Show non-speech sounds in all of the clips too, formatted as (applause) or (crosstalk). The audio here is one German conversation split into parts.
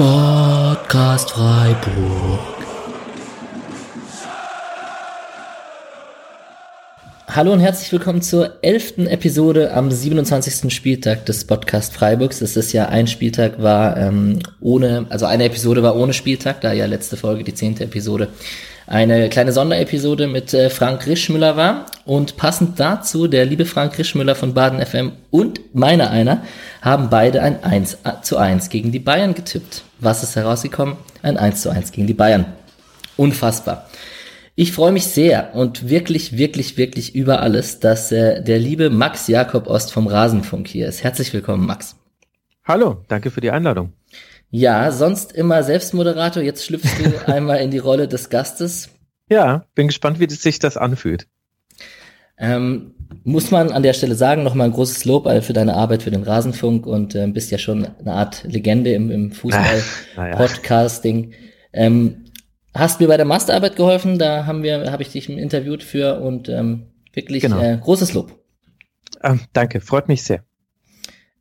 Sportcast Freiburg. Hallo und herzlich willkommen zur elften Episode am 27. Spieltag des Podcast Freiburgs. Es ist ja ein Spieltag war ähm, ohne, also eine Episode war ohne Spieltag, da ja letzte Folge, die zehnte Episode, eine kleine Sonderepisode mit äh, Frank Rischmüller war. Und passend dazu, der liebe Frank Rischmüller von Baden FM und meiner einer haben beide ein 1 zu 1 gegen die Bayern getippt. Was ist herausgekommen? Ein 1 zu 1 gegen die Bayern. Unfassbar. Ich freue mich sehr und wirklich, wirklich, wirklich über alles, dass äh, der liebe Max Jakob Ost vom Rasenfunk hier ist. Herzlich willkommen, Max. Hallo, danke für die Einladung. Ja, sonst immer Selbstmoderator. Jetzt schlüpfst du (laughs) einmal in die Rolle des Gastes. Ja, bin gespannt, wie sich das anfühlt. Ähm, muss man an der Stelle sagen, nochmal ein großes Lob für deine Arbeit für den Rasenfunk und äh, bist ja schon eine Art Legende im, im Fußball-Podcasting. (laughs) Ähm, hast mir bei der Masterarbeit geholfen, da haben wir, habe ich dich interviewt für und ähm, wirklich genau. äh, großes Lob. Ähm, danke, freut mich sehr.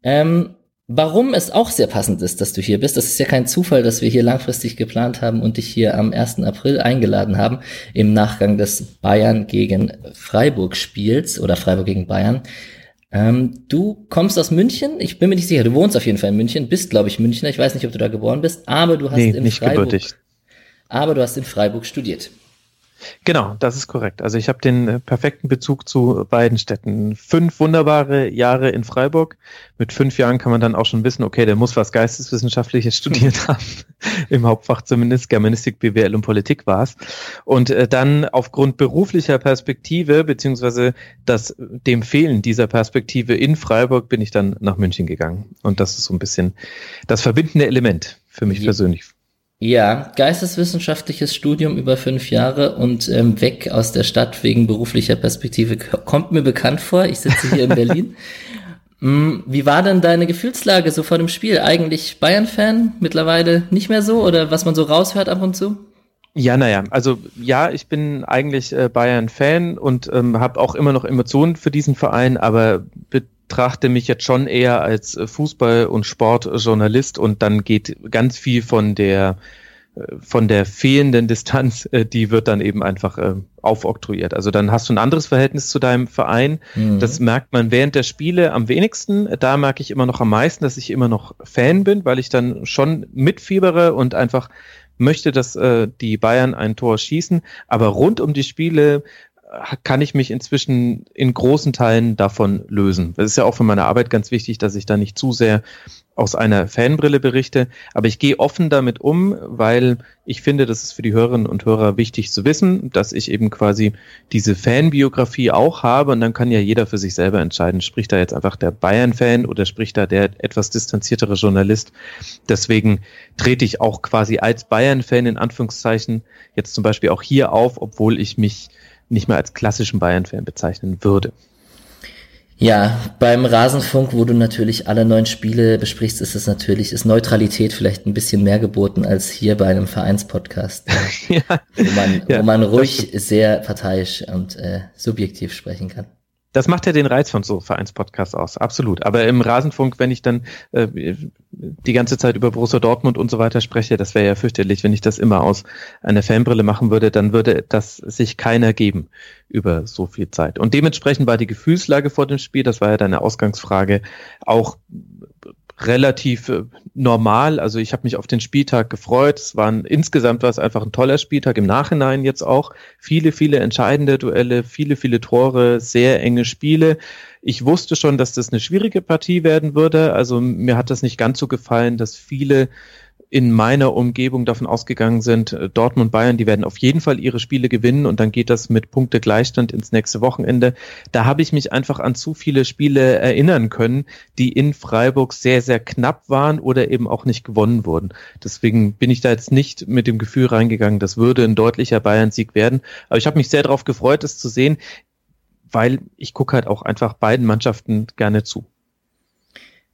Ähm, warum es auch sehr passend ist, dass du hier bist, das ist ja kein Zufall, dass wir hier langfristig geplant haben und dich hier am 1. April eingeladen haben, im Nachgang des Bayern gegen Freiburg Spiels oder Freiburg gegen Bayern. Ähm, du kommst aus München, ich bin mir nicht sicher, du wohnst auf jeden Fall in München, bist glaube ich Münchner, ich weiß nicht, ob du da geboren bist, aber du hast nee, in nicht Freiburg gebürtig aber du hast in Freiburg studiert. Genau, das ist korrekt. Also ich habe den äh, perfekten Bezug zu beiden Städten. Fünf wunderbare Jahre in Freiburg. Mit fünf Jahren kann man dann auch schon wissen, okay, der muss was Geisteswissenschaftliches (laughs) studiert haben. Im Hauptfach zumindest Germanistik, BWL und Politik war es. Und äh, dann aufgrund beruflicher Perspektive, beziehungsweise das, dem Fehlen dieser Perspektive in Freiburg, bin ich dann nach München gegangen. Und das ist so ein bisschen das verbindende Element für mich Je persönlich. Ja, geisteswissenschaftliches Studium über fünf Jahre und ähm, weg aus der Stadt wegen beruflicher Perspektive kommt mir bekannt vor. Ich sitze hier in Berlin. (laughs) Mm, wie war denn deine Gefühlslage so vor dem Spiel? Eigentlich Bayern-Fan, mittlerweile nicht mehr so oder was man so raushört ab und zu? Ja, naja, also ja, ich bin eigentlich äh, Bayern-Fan und ähm, habe auch immer noch Emotionen für diesen Verein, aber betrachte mich jetzt schon eher als äh, Fußball- und Sportjournalist und dann geht ganz viel von der von der fehlenden Distanz, äh, die wird dann eben einfach äh, aufoktroyiert. Also dann hast du ein anderes Verhältnis zu deinem Verein. Mhm. Das merkt man während der Spiele am wenigsten. Da merke ich immer noch am meisten, dass ich immer noch Fan bin, weil ich dann schon mitfiebere und einfach möchte, dass äh, die Bayern ein Tor schießen. Aber rund um die Spiele kann ich mich inzwischen in großen Teilen davon lösen. Das ist ja auch für meine Arbeit ganz wichtig, dass ich da nicht zu sehr aus einer Fanbrille berichte. Aber ich gehe offen damit um, weil ich finde, das ist für die Hörerinnen und Hörer wichtig zu wissen, dass ich eben quasi diese Fanbiografie auch habe und dann kann ja jeder für sich selber entscheiden, spricht da jetzt einfach der Bayern-Fan oder spricht da der etwas distanziertere Journalist. Deswegen trete ich auch quasi als Bayern-Fan in Anführungszeichen jetzt zum Beispiel auch hier auf, obwohl ich mich nicht mehr als klassischen Bayern-Fan bezeichnen würde. Ja, beim Rasenfunk, wo du natürlich alle neun Spiele besprichst, ist es natürlich, ist Neutralität vielleicht ein bisschen mehr geboten als hier bei einem Vereinspodcast, (laughs) ja, wo man, ja, wo man ruhig sehr parteiisch und äh, subjektiv sprechen kann. Das macht ja den Reiz von so Vereinspodcasts aus, absolut. Aber im Rasenfunk, wenn ich dann äh, die ganze Zeit über Borussia Dortmund und so weiter spreche, das wäre ja fürchterlich, wenn ich das immer aus einer Fanbrille machen würde, dann würde das sich keiner geben über so viel Zeit. Und dementsprechend war die Gefühlslage vor dem Spiel, das war ja deine Ausgangsfrage, auch relativ äh, normal. Also ich habe mich auf den Spieltag gefreut. Es waren insgesamt war es einfach ein toller Spieltag im Nachhinein jetzt auch. Viele, viele entscheidende Duelle, viele, viele Tore, sehr enge Spiele. Ich wusste schon, dass das eine schwierige Partie werden würde. Also mir hat das nicht ganz so gefallen, dass viele in meiner Umgebung davon ausgegangen sind, äh, Dortmund Bayern, die werden auf jeden Fall ihre Spiele gewinnen und dann geht das mit Punkte Gleichstand ins nächste Wochenende. Da habe ich mich einfach an zu viele Spiele erinnern können, die in Freiburg sehr, sehr knapp waren oder eben auch nicht gewonnen wurden. Deswegen bin ich da jetzt nicht mit dem Gefühl reingegangen, das würde ein deutlicher Bayern-Sieg werden. Aber ich habe mich sehr darauf gefreut, es zu sehen, weil ich gucke halt auch einfach beiden Mannschaften gerne zu.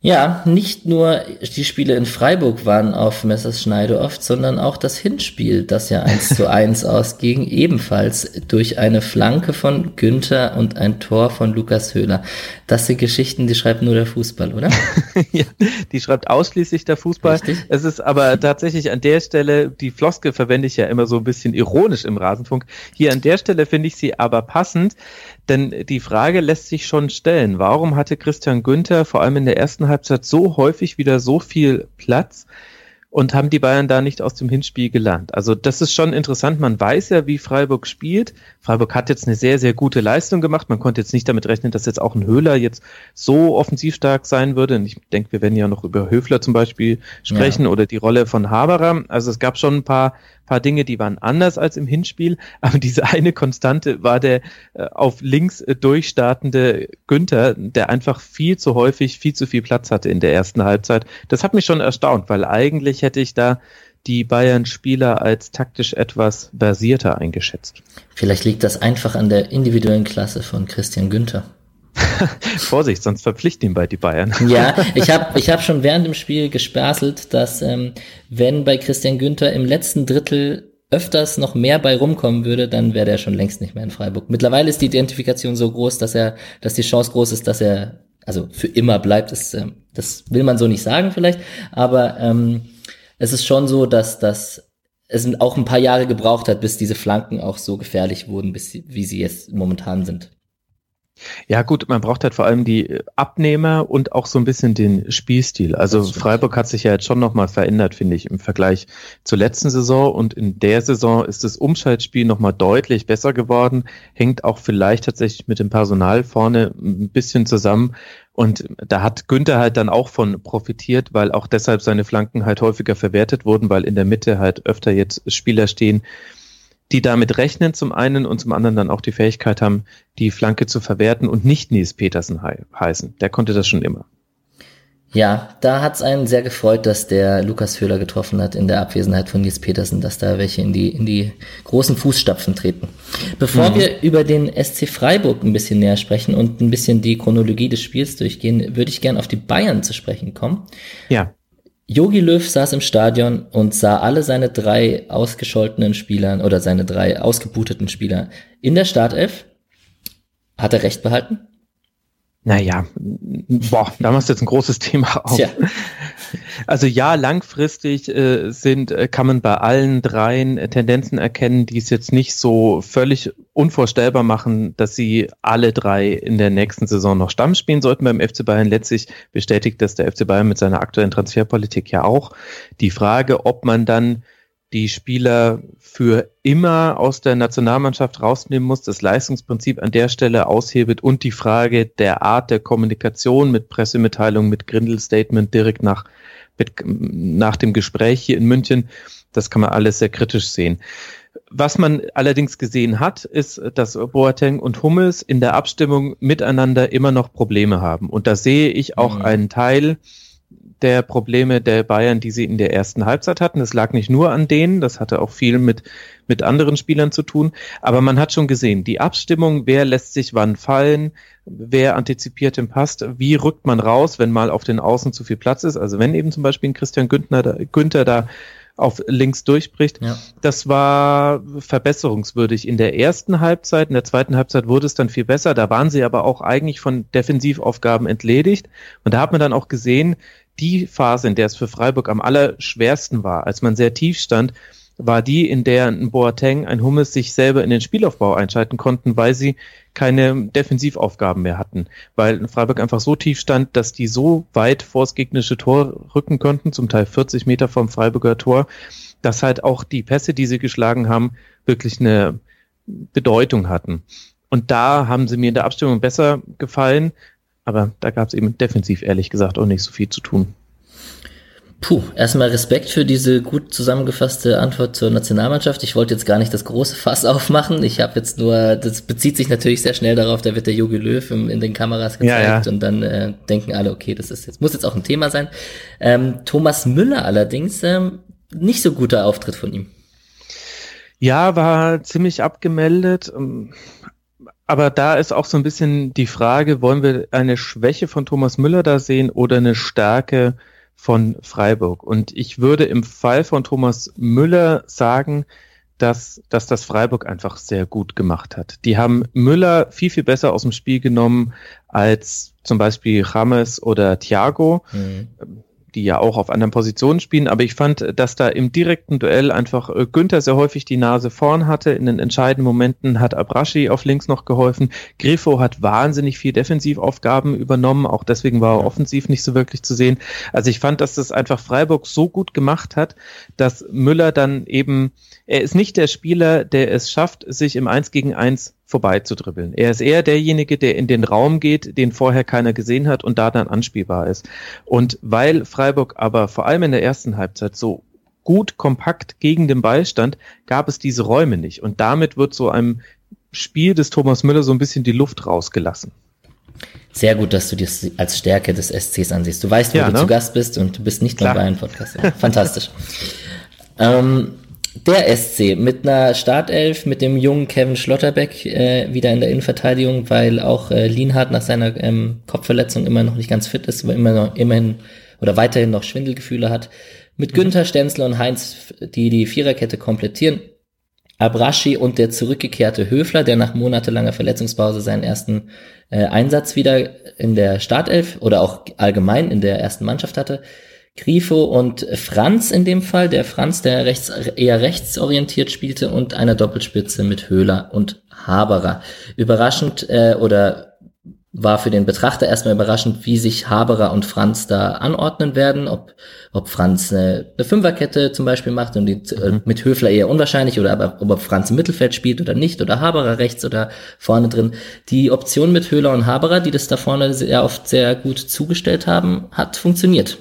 Ja, nicht nur die Spiele in Freiburg waren auf Messerschneide oft, sondern auch das Hinspiel, das ja 1 zu (laughs) 1 ausging, ebenfalls durch eine Flanke von Günther und ein Tor von Lukas Höhler. Das sind Geschichten, die schreibt nur der Fußball, oder? (laughs) ja, die schreibt ausschließlich der Fußball. Richtig? Es ist aber tatsächlich an der Stelle, die Floskel verwende ich ja immer so ein bisschen ironisch im Rasenfunk. Hier an der Stelle finde ich sie aber passend, denn die Frage lässt sich schon stellen. Warum hatte Christian Günther vor allem in der ersten Halbzeit so häufig wieder so viel Platz? und haben die Bayern da nicht aus dem Hinspiel gelernt. Also das ist schon interessant. Man weiß ja, wie Freiburg spielt. Freiburg hat jetzt eine sehr, sehr gute Leistung gemacht. Man konnte jetzt nicht damit rechnen, dass jetzt auch ein Höhler jetzt so offensiv stark sein würde. Und ich denke, wir werden ja noch über Höfler zum Beispiel sprechen ja. oder die Rolle von Haberer. Also es gab schon ein paar paar Dinge, die waren anders als im Hinspiel, (laughs) aber diese eine Konstante war der äh, auf links äh, durchstartende Günther, der einfach viel zu häufig viel zu viel Platz hatte in der ersten Halbzeit. Das hat mich schon erstaunt, weil eigentlich hätte ich da die Bayern-Spieler als taktisch etwas versierter eingeschätzt. Vielleicht liegt das einfach an der individuellen Klasse von Christian Günther. (laughs) Vorsicht, sonst verpflichten ihn bei die Bayern. (laughs) ja, ich habe ich hab schon während dem Spiel gesperselt, dass ähm, wenn bei Christian Günther im letzten Drittel öfters noch mehr bei rumkommen würde, dann wäre der schon längst nicht mehr in Freiburg. Mittlerweile ist die Identifikation so groß, dass er, dass die Chance groß ist, dass er also für immer bleibt. Das, äh, das will man so nicht sagen vielleicht, aber ähm, es ist schon so, dass dass es auch ein paar Jahre gebraucht hat, bis diese Flanken auch so gefährlich wurden, bis sie, wie sie jetzt momentan sind. Ja gut, man braucht halt vor allem die äh, Abnehmer und auch so ein bisschen den Spielstil. Also Freiburg hat sich ja jetzt schon nochmal verändert, finde ich, im Vergleich zur letzten Saison. Und in der Saison ist das Umschaltspiel nochmal deutlich besser geworden, hängt auch vielleicht tatsächlich mit dem Personal vorne ein bisschen zusammen. Und da hat Günther halt dann auch von profitiert, weil auch deshalb seine Flanken halt häufiger verwertet wurden, weil in der Mitte halt öfter jetzt Spieler stehen, die damit rechnen zum einen und zum anderen dann auch die Fähigkeit haben, die Flanke zu verwerten und nicht Nils Petersen he heißen. Der konnte das schon immer. Ja, da hat's einen sehr gefreut, dass der Lukas Höhler getroffen hat in der Abwesenheit von Nils Petersen, dass da welche in die, in die großen Fußstapfen treten. Bevor mhm. wir über den SC Freiburg ein bisschen näher sprechen und ein bisschen die Chronologie des Spiels durchgehen, würde ich gern auf die Bayern zu sprechen kommen. Ja. Yogi Löw saß im Stadion und sah alle seine drei ausgescholtenen Spielern oder seine drei ausgebuteten Spieler in der Startelf. Hat er recht behalten? Naja, boah, da machst du jetzt ein großes Thema auf. Tja. Also ja, langfristig äh, sind, äh, kann man bei allen dreien äh, Tendenzen erkennen, die es jetzt nicht so völlig unvorstellbar machen, dass sie alle drei in der nächsten Saison noch Stamm spielen sollten beim FC Bayern. Letztlich bestätigt das der FC Bayern mit seiner aktuellen Transferpolitik ja auch. Die Frage, ob man dann die Spieler für immer aus der Nationalmannschaft rausnehmen muss, das Leistungsprinzip an der Stelle aushebelt und die Frage der Art der Kommunikation mit Pressemitteilungen, mit Grindel-Statement direkt nach, mit, nach dem Gespräch hier in München, das kann man alles sehr kritisch sehen. Was man allerdings gesehen hat, ist, dass Boateng und Hummels in der Abstimmung miteinander immer noch Probleme haben. Und da sehe ich auch mhm. einen Teil, der Probleme der Bayern, die sie in der ersten Halbzeit hatten. Das lag nicht nur an denen, das hatte auch viel mit, mit anderen Spielern zu tun. Aber man hat schon gesehen, die Abstimmung, wer lässt sich wann fallen, wer antizipiert im Passt, wie rückt man raus, wenn mal auf den Außen zu viel Platz ist. Also wenn eben zum Beispiel ein Christian Günther da, Günther da auf links durchbricht. Ja. Das war verbesserungswürdig in der ersten Halbzeit. In der zweiten Halbzeit wurde es dann viel besser. Da waren sie aber auch eigentlich von Defensivaufgaben entledigt. Und da hat man dann auch gesehen, die Phase, in der es für Freiburg am allerschwersten war, als man sehr tief stand, war die, in der ein Boateng, ein Hummes sich selber in den Spielaufbau einschalten konnten, weil sie keine Defensivaufgaben mehr hatten. Weil Freiburg einfach so tief stand, dass die so weit vor das gegnerische Tor rücken konnten, zum Teil 40 Meter vom Freiburger Tor, dass halt auch die Pässe, die sie geschlagen haben, wirklich eine Bedeutung hatten. Und da haben sie mir in der Abstimmung besser gefallen, aber da gab es eben defensiv ehrlich gesagt auch nicht so viel zu tun. Puh, erstmal Respekt für diese gut zusammengefasste Antwort zur Nationalmannschaft. Ich wollte jetzt gar nicht das große Fass (laughs) aufmachen. Ich habe jetzt nur, das bezieht sich natürlich sehr schnell darauf, da wird der Jogi Löw in, den Kameras gezeigt ja, ja. und dann äh, denken alle, okay, das ist jetzt, muss jetzt auch ein Thema sein. Ähm, Thomas Müller allerdings, ähm, nicht so guter Auftritt von ihm. Ja, war ziemlich abgemeldet. Ähm, aber da ist auch so ein bisschen die Frage, wollen wir eine Schwäche von Thomas Müller da sehen oder eine Stärke von Freiburg? Und ich würde im Fall von Thomas Müller sagen, dass, dass das Freiburg einfach sehr gut gemacht hat. Die haben Müller viel, viel besser aus dem Spiel genommen als zum Beispiel James oder Thiago. Mhm die ja auch auf anderen Positionen spielen. Aber ich fand, dass da im direkten Duell einfach äh, Günther sehr häufig die Nase vorn hatte. In den entscheidenden Momenten hat Abraschi auf links noch geholfen. Griffo hat wahnsinnig viel Defensivaufgaben übernommen. Auch deswegen war er offensiv nicht so wirklich zu sehen. Also ich fand, dass das einfach Freiburg so gut gemacht hat, dass Müller dann eben, er ist nicht der Spieler, der es schafft, sich im Eins gegen Eins vorbeizudribbeln. Er ist eher derjenige, der in den Raum geht, den vorher keiner gesehen hat und da dann anspielbar ist. Und weil Freiburg aber vor allem in der ersten Halbzeit so gut kompakt gegen den Ball stand, gab es diese Räume nicht. Und damit wird so einem Spiel des Thomas Müller so ein bisschen die Luft rausgelassen. Sehr gut, dass du das als Stärke des SCs ansiehst. Du weißt, wo ja, du ne? zu Gast bist und du bist nicht nur Bayern-Podcast. Fantastisch. (laughs) ähm, der SC mit einer Startelf, mit dem jungen Kevin Schlotterbeck äh, wieder in der Innenverteidigung, weil auch äh, Lienhardt nach seiner ähm, Kopfverletzung immer noch nicht ganz fit ist, aber immer noch, immerhin oder weiterhin noch Schwindelgefühle hat. Mit mhm. Günther, Stenzler und Heinz, die die Viererkette komplettieren. Abraschi und der zurückgekehrte Höfler, der nach monatelanger Verletzungspause seinen ersten äh, Einsatz wieder in der Startelf oder auch allgemein in der ersten Mannschaft hatte. Grifo und Franz in dem Fall, der Franz, der rechts, eher rechtsorientiert spielte und eine Doppelspitze mit Höhler und Haberer. Überraschend äh, oder war für den Betrachter erstmal überraschend, wie sich Haberer und Franz da anordnen werden, ob, ob Franz eine, eine Fünferkette zum Beispiel macht und die, äh, mhm. mit Höfler eher unwahrscheinlich oder aber ob Franz im Mittelfeld spielt oder nicht oder Haberer rechts oder vorne drin. Die Option mit Höhler und Haberer, die das da vorne sehr oft sehr gut zugestellt haben, hat funktioniert.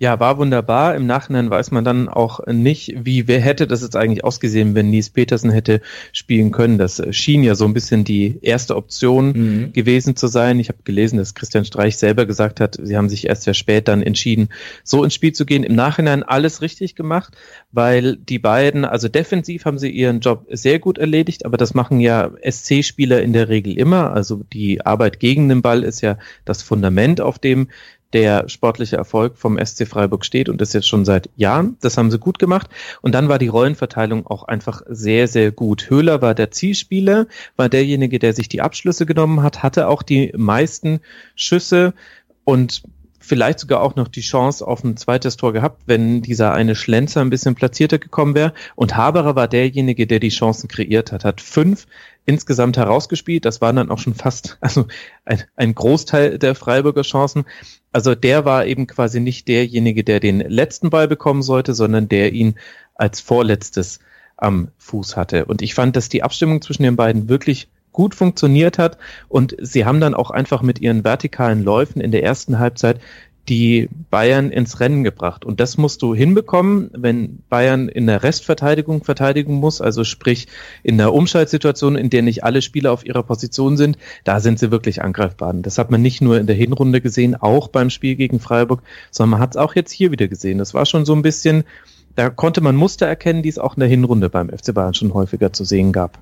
Ja, war wunderbar. Im Nachhinein weiß man dann auch nicht, wie, wer hätte das jetzt eigentlich ausgesehen, wenn Nies Petersen hätte spielen können. Das schien ja so ein bisschen die erste Option mhm. gewesen zu sein. Ich habe gelesen, dass Christian Streich selber gesagt hat, sie haben sich erst sehr spät dann entschieden, so ins Spiel zu gehen. Im Nachhinein alles richtig gemacht, weil die beiden, also defensiv haben sie ihren Job sehr gut erledigt, aber das machen ja SC-Spieler in der Regel immer. Also die Arbeit gegen den Ball ist ja das Fundament, auf dem der sportliche Erfolg vom SC Freiburg steht und das jetzt schon seit Jahren. Das haben sie gut gemacht. Und dann war die Rollenverteilung auch einfach sehr, sehr gut. Höhler war der Zielspieler, war derjenige, der sich die Abschlüsse genommen hat, hatte auch die meisten Schüsse und vielleicht sogar auch noch die Chance auf ein zweites Tor gehabt, wenn dieser eine Schlenzer ein bisschen platzierter gekommen wäre. Und Haberer war derjenige, der die Chancen kreiert hat, hat fünf insgesamt herausgespielt. Das waren dann auch schon fast, (laughs) also ein, ein Großteil der Freiburger Chancen. Also der war eben quasi nicht derjenige, der den letzten Ball bekommen sollte, sondern der ihn als vorletztes am Fuß hatte. Und ich fand, dass die Abstimmung zwischen den beiden wirklich gut funktioniert hat und sie haben dann auch einfach mit ihren vertikalen Läufen in der ersten Halbzeit die Bayern ins Rennen gebracht. Und das musst du hinbekommen, wenn Bayern in der Restverteidigung verteidigen muss, also sprich in der Umschaltsituation, in der nicht alle Spieler auf ihrer Position sind, da sind sie wirklich angreifbar. Und das hat man nicht nur in der Hinrunde gesehen, auch beim Spiel gegen Freiburg, sondern man hat es auch jetzt hier wieder gesehen. Das war schon so ein bisschen, da konnte man Muster erkennen, die es auch in der Hinrunde beim FC Bayern schon häufiger zu sehen gab.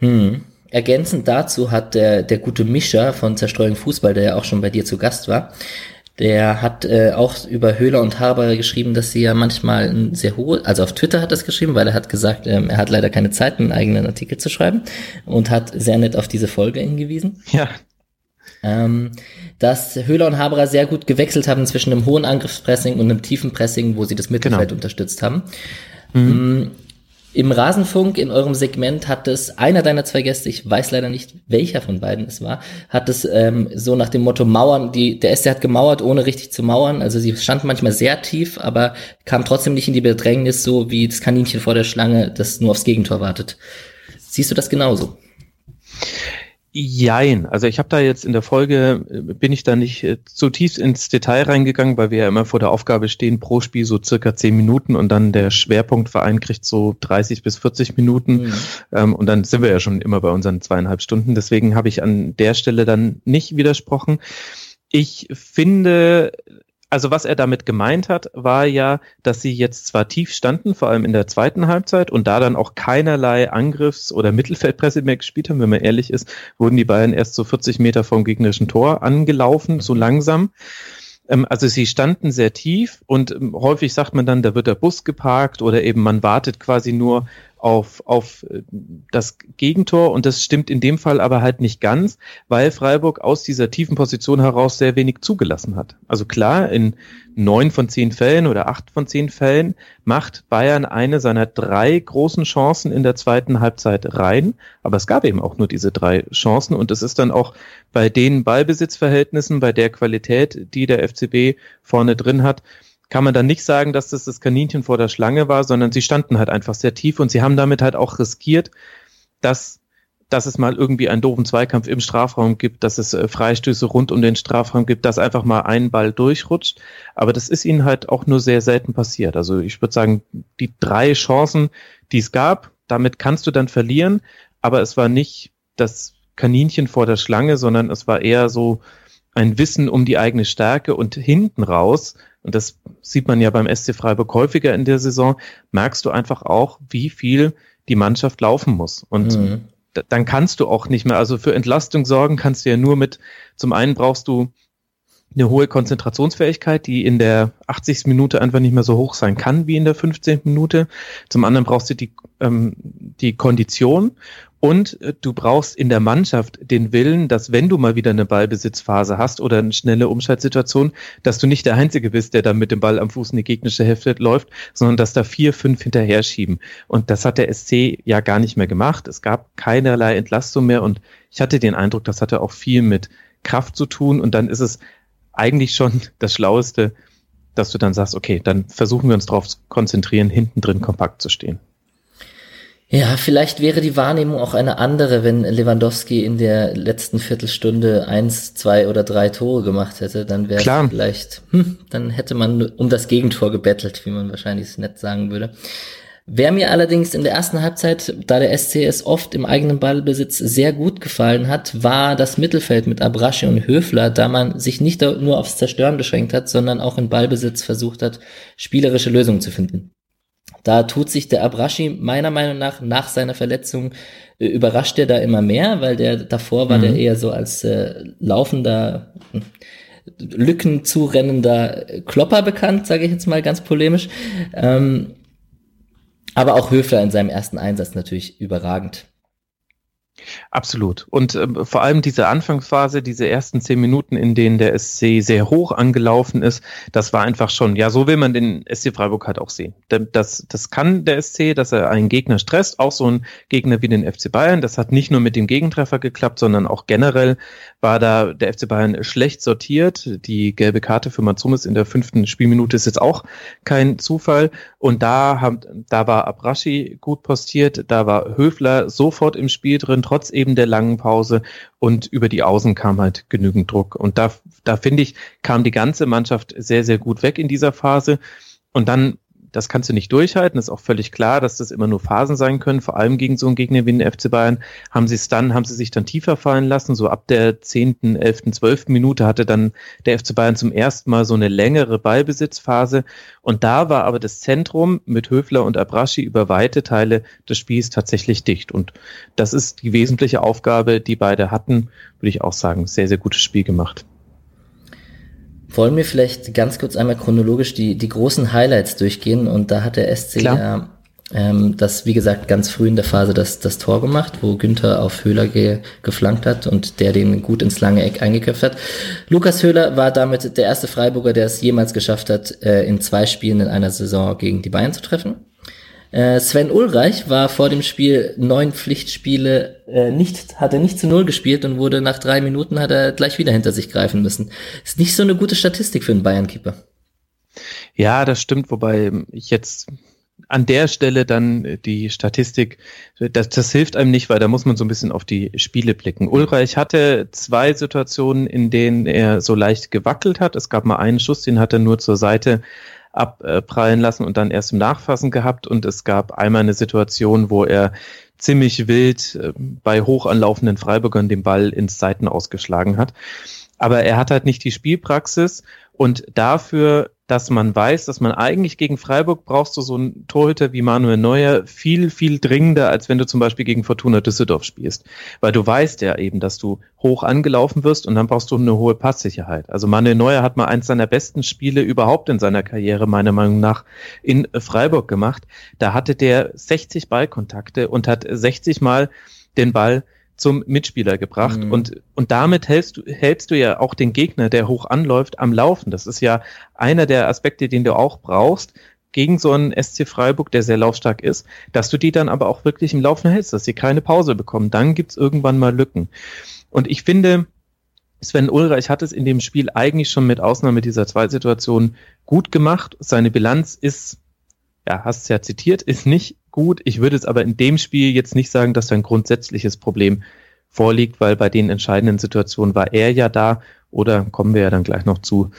Hm. Ergänzend dazu hat der, der gute Mischer von Zerstreuung Fußball, der ja auch schon bei dir zu Gast war, der hat äh, auch über Höhler und Haber geschrieben, dass sie ja manchmal ein sehr hohe, also auf Twitter hat er es geschrieben, weil er hat gesagt, ähm, er hat leider keine Zeit, einen eigenen Artikel zu schreiben und hat sehr nett auf diese Folge hingewiesen. Ja. Ähm, dass Höhler und Haberer sehr gut gewechselt haben zwischen einem hohen Angriffspressing und einem tiefen Pressing, wo sie das Mittelfeld genau. unterstützt haben. Mhm. Im Rasenfunk, in eurem Segment, hat es einer deiner zwei Gäste, ich weiß leider nicht, welcher von beiden es war, hat es ähm, so nach dem Motto Mauern, die, der SC hat gemauert, ohne richtig zu mauern. Also sie stand manchmal sehr tief, aber kam trotzdem nicht in die Bedrängnis, so wie das Kaninchen vor der Schlange, das nur aufs Gegentor wartet. Siehst du das genauso? Jein. Also ich habe da jetzt in der Folge, äh, bin ich da nicht äh, zu tief ins Detail reingegangen, weil wir ja immer vor der Aufgabe stehen, pro Spiel so circa zehn Minuten und dann der Schwerpunktverein kriegt so 30 bis 40 Minuten mhm. ähm, und dann sind wir ja schon immer bei unseren zweieinhalb Stunden. Deswegen habe ich an der Stelle dann nicht widersprochen. Ich finde also was er damit gemeint hat, war ja, dass sie jetzt zwar tief standen, vor allem in der zweiten Halbzeit, und da dann auch keinerlei Angriffs- oder Mittelfeldpresse mehr gespielt haben, wenn man ehrlich ist, wurden die Bayern erst so 40 Meter vom gegnerischen Tor angelaufen, so langsam. Ähm, also sie standen sehr tief und ähm, häufig sagt man dann, da wird der Bus geparkt oder eben man wartet quasi nur auf, auf äh, das Gegentor und das stimmt in dem Fall aber halt nicht ganz, weil Freiburg aus dieser tiefen Position heraus sehr wenig zugelassen hat. Also klar, in neun von zehn Fällen oder acht von zehn Fällen macht Bayern eine seiner drei großen Chancen in der zweiten Halbzeit rein, aber es gab eben auch nur diese drei Chancen und es ist dann auch bei den Ballbesitzverhältnissen, bei der Qualität, die der FCB vorne drin hat, kann man dann nicht sagen, dass das das Kaninchen vor der Schlange war, sondern sie standen halt einfach sehr tief und sie haben damit halt auch riskiert, dass, dass es mal irgendwie einen doofen Zweikampf im Strafraum gibt, dass es äh, Freistöße rund um den Strafraum gibt, dass einfach mal ein Ball durchrutscht. Aber das ist ihnen halt auch nur sehr selten passiert. Also ich würde sagen, die drei Chancen, die es gab, damit kannst du dann verlieren, aber es war nicht das Kaninchen vor der Schlange, sondern es war eher so ein Wissen um die eigene Stärke und hinten raus und das sieht man ja beim SC Freiburg häufiger in der Saison, merkst du einfach auch, wie viel die Mannschaft laufen muss. Und mhm. dann kannst du auch nicht mehr, also für Entlastung sorgen kannst du ja nur mit, zum einen brauchst du eine hohe Konzentrationsfähigkeit, die in der 80. Minute einfach nicht mehr so hoch sein kann wie in der 15. Minute. Zum anderen brauchst du die, ähm, die Kondition und äh, du brauchst in der Mannschaft den Willen, dass wenn du mal wieder eine Ballbesitzphase hast oder eine schnelle Umschaltsituation, dass du nicht der Einzige bist, der dann mit dem Ball am Fuß in die gegnerische Hälfte läuft, sondern dass da vier, fünf hinterher schieben. Und das hat der SC ja gar nicht mehr gemacht. Es gab keinerlei Entlastung mehr und ich hatte den Eindruck, das hatte auch viel mit Kraft zu tun und dann ist es eigentlich schon (laughs) das Schlaueste, dass du dann sagst, okay, dann versuchen wir uns darauf zu konzentrieren, hinten drin kompakt zu stehen. Ja, vielleicht wäre die Wahrnehmung auch eine andere, wenn Lewandowski in der letzten Viertelstunde eins, zwei oder drei Tore gemacht hätte. Dann wäre es vielleicht, hm, dann hätte man um das Gegentor gebettelt, wie man wahrscheinlich nett sagen würde. Wer mir allerdings in der ersten Halbzeit, da der SCS oft im eigenen Ballbesitz sehr gut gefallen hat, war das Mittelfeld mit Abraschi und Höfler, da man sich nicht nur aufs Zerstören beschränkt hat, sondern auch in Ballbesitz versucht hat, spielerische Lösungen zu finden. Da tut sich der Abrashi meiner Meinung nach nach seiner Verletzung äh, überrascht er da immer mehr, weil der davor war mhm. der eher so als äh, laufender Lücken zurennender Klopper bekannt, sage ich jetzt mal ganz polemisch. Ähm, aber auch Höfler in seinem ersten Einsatz natürlich überragend. Absolut. Und äh, vor allem diese Anfangsphase, diese ersten zehn Minuten, in denen der SC sehr hoch angelaufen ist, das war einfach schon, ja, so will man den SC Freiburg halt auch sehen. Das, das kann der SC, dass er einen Gegner stresst, auch so ein Gegner wie den FC Bayern. Das hat nicht nur mit dem Gegentreffer geklappt, sondern auch generell war da der FC Bayern schlecht sortiert. Die gelbe Karte für Matsumis in der fünften Spielminute ist jetzt auch kein Zufall. Und da, haben, da war Abrashi gut postiert, da war Höfler sofort im Spiel drin, trotz eben der langen Pause und über die Außen kam halt genügend Druck. Und da, da finde ich, kam die ganze Mannschaft sehr, sehr gut weg in dieser Phase. Und dann das kannst du nicht durchhalten. Ist auch völlig klar, dass das immer nur Phasen sein können. Vor allem gegen so einen Gegner wie den FC Bayern haben sie es dann, haben sie sich dann tiefer fallen lassen. So ab der zehnten, elften, zwölften Minute hatte dann der FC Bayern zum ersten Mal so eine längere Ballbesitzphase. Und da war aber das Zentrum mit Höfler und Abraschi über weite Teile des Spiels tatsächlich dicht. Und das ist die wesentliche Aufgabe, die beide hatten, würde ich auch sagen. Sehr, sehr gutes Spiel gemacht. Wollen wir vielleicht ganz kurz einmal chronologisch die, die großen Highlights durchgehen und da hat der SC Klar. ja ähm, das, wie gesagt, ganz früh in der Phase das, das Tor gemacht, wo Günther auf Höhler ge, geflankt hat und der den gut ins lange Eck eingeköpft hat. Lukas Höhler war damit der erste Freiburger, der es jemals geschafft hat, äh, in zwei Spielen in einer Saison gegen die Bayern zu treffen. Äh, Sven Ulreich war vor dem Spiel neun Pflichtspiele äh, nicht, hat er nicht zu null gespielt und wurde nach drei Minuten hat er gleich wieder hinter sich greifen müssen. Ist nicht so eine gute Statistik für einen Bayern-Keeper. Ja, das stimmt, wobei ich jetzt an der Stelle dann die Statistik, das, das hilft einem nicht, weil da muss man so ein bisschen auf die Spiele blicken. Ulreich hatte zwei Situationen, in denen er so leicht gewackelt hat. Es gab mal einen Schuss, den hat er nur zur Seite abprallen lassen und dann erst im Nachfassen gehabt. Und es gab einmal eine Situation, wo er ziemlich wild äh, bei hoch anlaufenden Freiburgern den Ball ins Seiten ausgeschlagen hat. aber er hat halt nicht die Spielpraxis und dafür, dass man weiß, dass man eigentlich gegen Freiburg brauchst du so einen Torhüter wie Manuel Neuer viel, viel dringender, als wenn du zum Beispiel gegen Fortuna Düsseldorf spielst. Weil du weißt ja eben, dass du hoch angelaufen wirst und dann brauchst du eine hohe Passsicherheit. Also Manuel Neuer hat mal eins seiner besten Spiele überhaupt in seiner Karriere, meiner Meinung nach, in Freiburg gemacht. Da hatte der 60 Ballkontakte und hat 60 Mal den Ball zum Mitspieler gebracht mhm. und, und damit hältst du, hältst du ja auch den Gegner, der hoch anläuft, am Laufen. Das ist ja einer der Aspekte, den du auch brauchst gegen so einen SC Freiburg, der sehr laufstark ist, dass du die dann aber auch wirklich im Laufen hältst, dass sie keine Pause bekommen. Dann gibt's irgendwann mal Lücken. Und ich finde, Sven Ulreich hat es in dem Spiel eigentlich schon mit Ausnahme dieser zwei Situationen gut gemacht. Seine Bilanz ist, ja, hast es ja zitiert, ist nicht gut. Ich würde es aber in dem Spiel jetzt nicht sagen, dass da ein grundsätzliches Problem vorliegt, weil bei den entscheidenden Situationen war er ja da oder kommen wir ja dann gleich noch zu,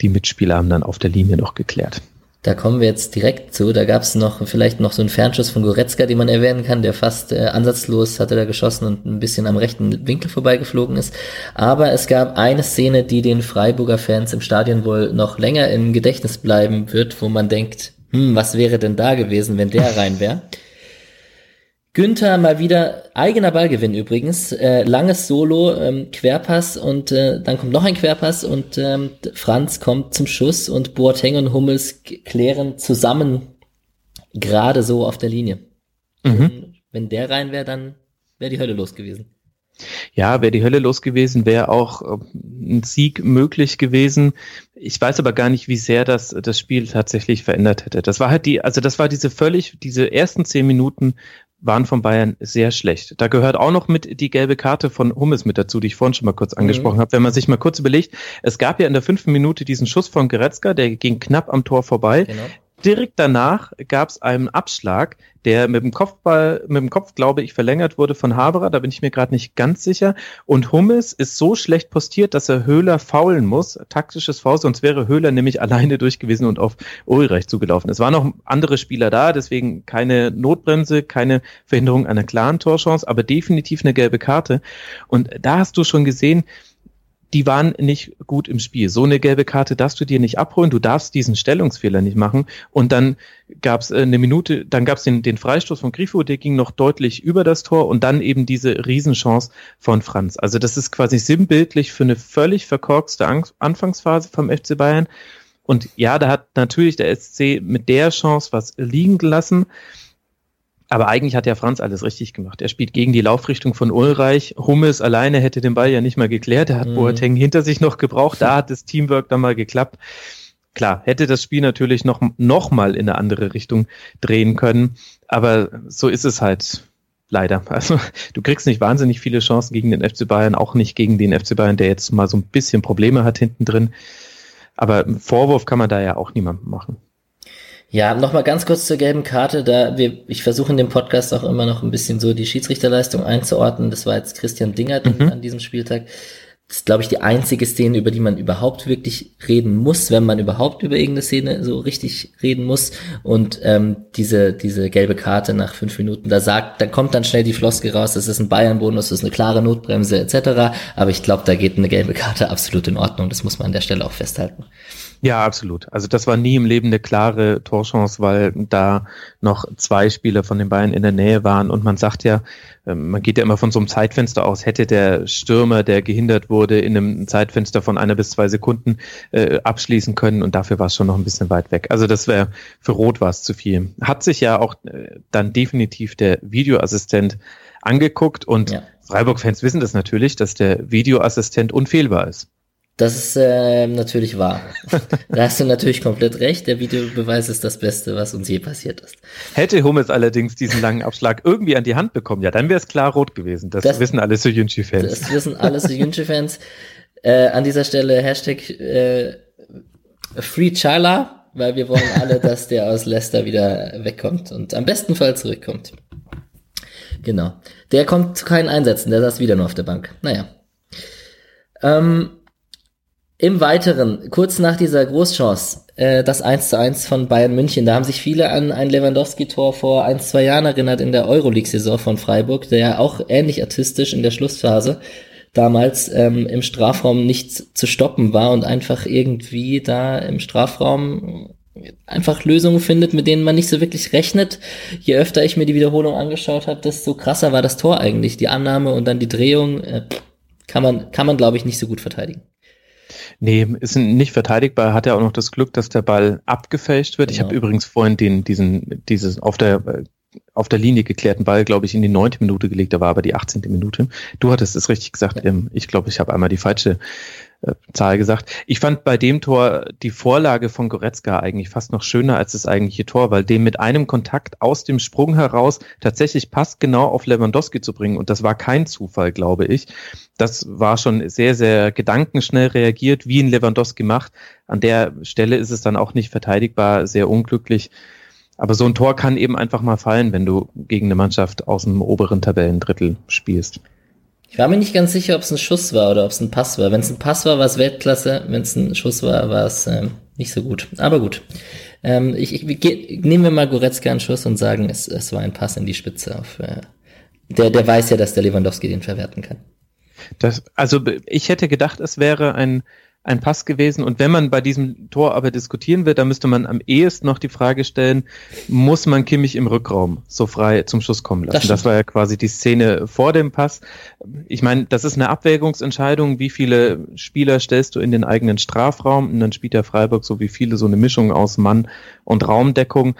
die Mitspieler haben dann auf der Linie noch geklärt. Da kommen wir jetzt direkt zu. Da gab es noch vielleicht noch so einen Fernschuss von Goretzka, den man erwähnen kann, der fast äh, ansatzlos hatte da geschossen und ein bisschen am rechten Winkel vorbeigeflogen ist. Aber es gab eine Szene, die den Freiburger Fans im Stadion wohl noch länger im Gedächtnis bleiben wird, wo man denkt, hm, was wäre denn da gewesen, wenn der rein wäre? Günther mal wieder eigener Ballgewinn übrigens, äh, langes Solo, ähm, Querpass und äh, dann kommt noch ein Querpass und ähm, Franz kommt zum Schuss und Boateng und Hummels klären zusammen gerade so auf der Linie. Mhm. Wenn der rein wäre, dann wäre die Hölle los gewesen. Ja, wäre die Hölle los gewesen, wäre auch äh, ein Sieg möglich gewesen. Ich weiß aber gar nicht, wie sehr das das Spiel tatsächlich verändert hätte. Das war halt die, also das war diese völlig, diese ersten zehn Minuten waren von Bayern sehr schlecht. Da gehört auch noch mit die gelbe Karte von Hummels mit dazu, die ich vorhin schon mal kurz mhm. angesprochen mhm. habe. Wenn man sich mal kurz überlegt, es gab ja in der fünften Minute diesen Schuss von Goretzka, der ging knapp am Tor vorbei. Genau. Direkt danach gab es einen Abschlag, der mit dem Kopfball, mit dem Kopf, glaube ich, verlängert wurde von Haberer. Da bin ich mir gerade nicht ganz sicher. Und Hummels ist so schlecht postiert, dass er Höhler faulen muss. Taktisches Foul, sonst wäre Höhler nämlich (laughs) alleine durch gewesen und auf Ulreich zugelaufen. Es waren noch andere Spieler da, deswegen keine Notbremse, keine Verhinderung einer klaren Torchance, aber definitiv eine gelbe Karte. Und da hast du schon gesehen, die waren nicht gut im Spiel. So eine gelbe Karte darfst du dir nicht abholen, du darfst diesen Stellungsfehler nicht machen. Und dann gab es äh, eine Minute, dann gab es den, den Freistoß von Grifo, der ging noch deutlich über das Tor und dann eben diese Riesenchance von Franz. Also das ist quasi sinnbildlich für eine völlig verkorkste Anfangsphase vom FC Bayern. Und ja, da hat natürlich der SC mit der Chance was liegen gelassen. Aber eigentlich hat ja Franz alles richtig gemacht. Er spielt gegen die Laufrichtung von Ulreich. Hummels alleine hätte den Ball ja nicht mal geklärt. Er hat mhm. Boateng hinter sich noch gebraucht. Da hat das Teamwork dann mal geklappt. Klar, hätte das Spiel natürlich noch, noch mal in eine andere Richtung drehen können. Aber so ist es halt leider. (laughs) Also du kriegst nicht wahnsinnig viele Chancen gegen den FC Bayern, auch nicht gegen den FC Bayern, der jetzt mal so ein bisschen Probleme hat hinten drin. Aber Vorwurf kann man da ja auch niemandem machen. Ja, nochmal ganz kurz zur gelben Karte. Da wir, ich versuche in dem Podcast auch immer noch ein bisschen so die Schiedsrichterleistung einzuordnen. Das war jetzt Christian Dingert mhm. an diesem Spieltag. Das ist, glaube ich, die einzige Szene, über die man überhaupt wirklich reden muss, wenn man überhaupt über irgendeine Szene so richtig reden muss. Und ähm, diese, diese gelbe Karte nach fünf Minuten, da sagt, da kommt dann schnell die Floskel raus, das ist ein Bayern-Bonus, das ist eine klare Notbremse etc. Aber ich glaube, da geht eine gelbe Karte (laughs) absolut in Ordnung. Das muss man an der Stelle auch festhalten. Ja, absolut. Also das war nie im Leben eine klare Torchance, weil da noch zwei Spieler von den Bayern in der Nähe waren. Und man sagt ja, ähm, man geht ja immer von so einem Zeitfenster aus, hätte der Stürmer, der gehindert wurde, in einem Zeitfenster von einer bis zwei Sekunden äh, abschließen können. Und dafür war es schon noch ein bisschen weit weg. Also das wäre, für Rot war es zu viel. Hat sich ja auch äh, dann definitiv der Videoassistent angeguckt und ja. Freiburg-Fans wissen das natürlich, dass der Videoassistent unfehlbar ist. Das ist äh, natürlich wahr. (laughs) da hast du natürlich komplett recht. Der Videobeweis ist das Beste, was uns je passiert ist. Hätte Hummels allerdings diesen langen Abschlag irgendwie an die Hand bekommen, ja, dann wäre es klar rot gewesen. Das, das wissen alle Soyuncu-Fans. Das wissen alle Soyuncu-Fans. (laughs) äh, an dieser Stelle Hashtag äh, Free Chala, weil wir wollen alle, dass der aus Leicester wieder wegkommt und am besten Fall zurückkommt. Genau. Der kommt zu keinen Einsätzen, der saß wieder nur auf der Bank. Naja. Ähm, im Weiteren, kurz nach dieser Großchance, äh, das 1 zu 1 von Bayern München, da haben sich viele an ein Lewandowski-Tor vor ein, zwei Jahren erinnert in der Euroleague-Saison von Freiburg, der ja auch ähnlich artistisch in der Schlussphase damals ähm, im Strafraum nicht zu stoppen war und einfach irgendwie da im Strafraum einfach Lösungen findet, mit denen man nicht so wirklich rechnet. Je öfter ich mir die Wiederholung angeschaut habe, desto krasser war das Tor eigentlich. Die Annahme und dann die Drehung äh, kann man, kann man glaube ich nicht so gut verteidigen. Nee, ist nicht verteidigbar. Hat er auch noch das Glück, dass der Ball abgefälscht wird. Genau. Ich habe übrigens vorhin den, diesen, dieses auf der auf der Linie geklärten Ball, glaube ich, in die neunte Minute gelegt. Da war aber die 18. Minute. Du hattest es richtig gesagt. Ja. Ich glaube, ich habe einmal die falsche äh, Zahl gesagt. Ich fand bei dem Tor die Vorlage von Goretzka eigentlich fast noch schöner als das eigentliche Tor, weil dem mit einem Kontakt aus dem Sprung heraus tatsächlich passt genau auf Lewandowski zu bringen. Und das war kein Zufall, glaube ich. Das war schon sehr, sehr gedankenschnell reagiert, wie ein Lewandowski macht. An der Stelle ist es dann auch nicht verteidigbar, sehr unglücklich. Aber so ein Tor kann eben einfach mal fallen, wenn du gegen eine Mannschaft aus dem oberen Tabellendrittel spielst. Ich war mir nicht ganz sicher, ob es ein Schuss war oder ob es ein Pass war. Wenn es ein Pass war, war es Weltklasse. Wenn es ein Schuss war, war es ähm, nicht so gut. Aber gut. Ähm, ich, ich, geh, nehmen wir mal Goretzka einen Schuss und sagen, es, es war ein Pass in die Spitze. Auf, äh, der, der weiß ja, dass der Lewandowski den verwerten kann. Das, also ich hätte gedacht, es wäre ein ein Pass gewesen. Und wenn man bei diesem Tor aber diskutieren wird, dann müsste man am ehesten noch die Frage stellen, muss man Kimmich im Rückraum so frei zum Schuss kommen lassen? Das, das war ja quasi die Szene vor dem Pass. Ich meine, das ist eine Abwägungsentscheidung. Wie viele Spieler stellst du in den eigenen Strafraum? Und dann spielt der Freiburg so wie viele so eine Mischung aus Mann und Raumdeckung.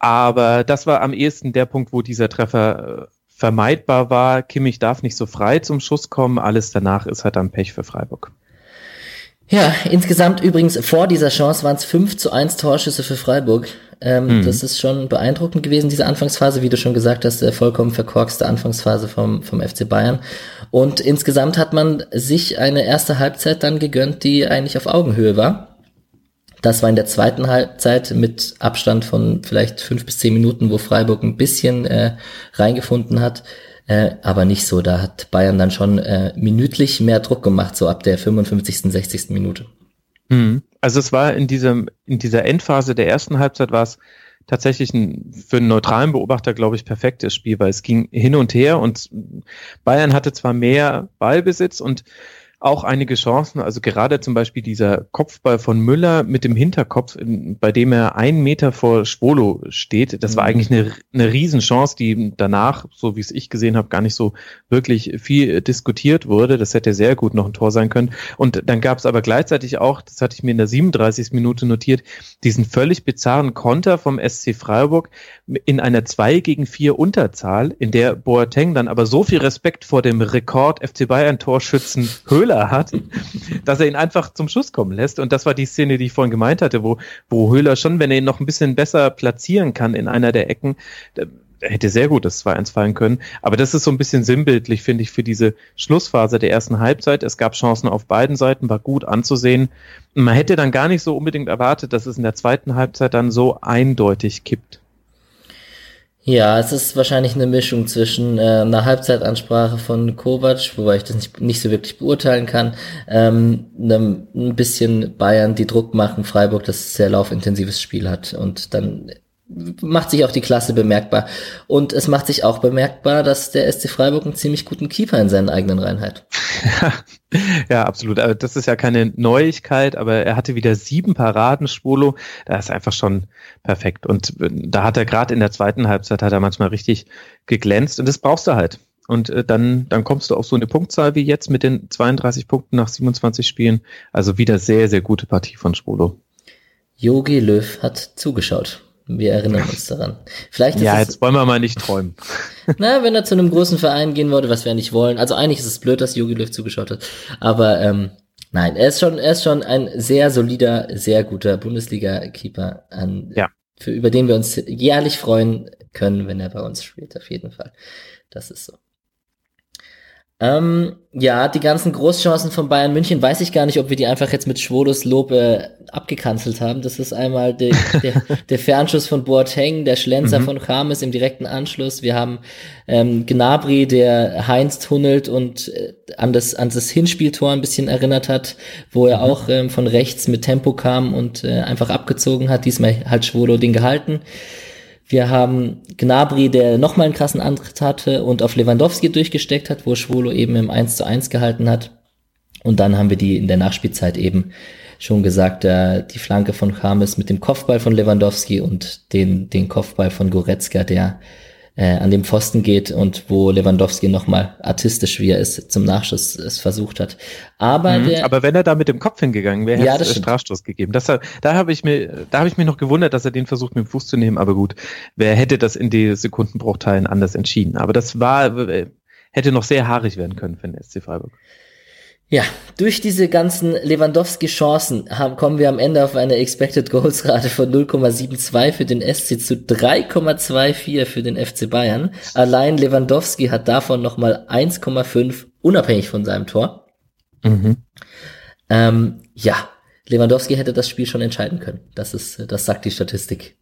Aber das war am ehesten der Punkt, wo dieser Treffer äh, vermeidbar war. Kimmich darf nicht so frei zum Schuss kommen. Alles danach ist halt dann Pech für Freiburg. Ja, insgesamt übrigens vor dieser Chance waren es 5 zu 1 Torschüsse für Freiburg. Ähm, mhm. Das ist schon beeindruckend gewesen, diese Anfangsphase, wie du schon gesagt hast, äh, vollkommen verkorkste Anfangsphase vom, vom FC Bayern. Und insgesamt hat man sich eine erste Halbzeit dann gegönnt, die eigentlich auf Augenhöhe war. Das war in der zweiten Halbzeit mit Abstand von vielleicht fünf bis zehn Minuten, wo Freiburg ein bisschen äh, reingefunden hat äh, aber nicht so. Da hat Bayern dann schon äh, minütlich mehr Druck gemacht, so ab der 55., 60. Minute. Mhm. Also es war in diesem, in dieser Endphase der ersten Halbzeit war es tatsächlich ein, für einen neutralen Beobachter, glaube ich, perfektes Spiel, weil es ging hin und her und Bayern hatte zwar mehr Ballbesitz und auch einige Chancen. Also gerade zum Beispiel dieser Kopfball von Müller mit dem Hinterkopf, bei dem er einen Meter vor Schwolo steht. Das war mhm. eigentlich eine, eine Riesenchance, die danach, so wie es ich gesehen habe, gar nicht so wirklich viel diskutiert wurde. Das hätte sehr gut noch ein Tor sein können. Und dann gab es aber gleichzeitig auch, das hatte ich mir in der 37. Minute notiert, diesen völlig bizarren Konter vom SC Freiburg in einer 2 gegen 4 Unterzahl, in der Boateng dann aber so viel Respekt vor dem Rekord FC Bayern Torschützen Höhle Höhler hat, dass er ihn einfach zum Schuss kommen lässt. Und das war die Szene, die ich vorhin gemeint hatte, wo, wo Höhler schon, wenn er ihn noch ein bisschen besser platzieren kann in einer der Ecken, hätte sehr gut das 2-1 fallen können. Aber das ist so ein bisschen sinnbildlich, finde ich, für diese Schlussphase der ersten Halbzeit. Es gab Chancen auf beiden Seiten, war gut anzusehen. Man hätte dann gar nicht so unbedingt erwartet, dass es in der zweiten Halbzeit dann so eindeutig kippt. Ja, es ist wahrscheinlich eine Mischung zwischen äh, einer Halbzeitansprache von Kovac, wobei ich das nicht, nicht so wirklich beurteilen kann, ähm, einem, ein bisschen Bayern, die Druck machen, Freiburg, das sehr laufintensives Spiel hat und dann macht sich auch die Klasse bemerkbar. Und es macht sich auch bemerkbar, dass der SC Freiburg einen ziemlich guten Keeper in seinen eigenen Reihen hat. (laughs) ja, absolut. Das ist ja keine Neuigkeit, aber er hatte wieder sieben Paraden, Spolo. Da ist einfach schon perfekt. Und da hat er gerade in der zweiten Halbzeit hat er manchmal richtig geglänzt und das brauchst du halt. Und äh, dann, dann kommst du auf so eine Punktzahl wie jetzt mit den 32 Punkten nach 27 Spielen. Also wieder sehr, sehr gute Partie von Spolo. Yogi Löw hat zugeschaut. Wir erinnern uns daran. Vielleicht ist ja, jetzt wollen wir mal nicht träumen. (laughs) Na, wenn er zu einem großen Verein gehen würde, was wir nicht wollen. Also eigentlich ist es blöd, dass Jogi Löw zugeschaut hat. Aber ähm, nein, er ist schon, er ist schon ein sehr solider, sehr guter Bundesliga-Keeper, an, ja. für, über den wir uns jährlich freuen können, wenn er bei uns spielt, auf jeden Fall. Das ist so. Ähm, ja, die ganzen Großchancen von Bayern München weiß ich gar nicht, ob wir die einfach jetzt mit Schwodos Lob äh, abgekanzelt haben. Das ist einmal de, (laughs) der, der Fernschuss von Boateng, der Schlenzer mhm. von Chames im direkten Anschluss. Wir haben ähm, Gnabry, der Heinz tunnelt und äh, an, das, an das Hinspieltor ein bisschen erinnert hat, wo er mhm. auch ähm, von rechts mit Tempo kam und äh, einfach abgezogen hat. Diesmal hat Schwodo den gehalten. Wir haben Gnabry, der nochmal einen krassen Antritt hatte und auf Lewandowski durchgesteckt hat, wo Schwolo eben im 1 zu 1 gehalten hat. Und dann haben wir die in der Nachspielzeit eben schon gesagt, äh, die Flanke von Chames mit dem Kopfball von Lewandowski und den, den Kopfball von Goretzka, der äh, an dem Pfosten geht und wo Lewandowski nochmal artistisch, wie er ist, zum Nachschuss es versucht hat. Aber, mhm, der, aber wenn er da mit dem Kopf hingegangen wäre, Ja, hätte es stimmt. Strafstoß gegeben. Das, da habe ich mir, da habe ich mich noch gewundert, dass er den versucht mit dem Fuß zu nehmen. Aber gut, wer hätte das in die Sekundenbruchteilen anders entschieden? Aber das war, äh, hätte noch sehr haarig werden können für den SC Freiburg. Ja, durch diese ganzen Lewandowski-Chancen haben, kommen wir am Ende auf eine Expected Goals Rate von 0,72 für den SC zu 3,24 für den FC Bayern. Allein Lewandowski hat davon nochmal 1,5 unabhängig von seinem Tor. Mhm. Ähm, ja, Lewandowski hätte das Spiel schon entscheiden können. Das ist, das sagt die Statistik.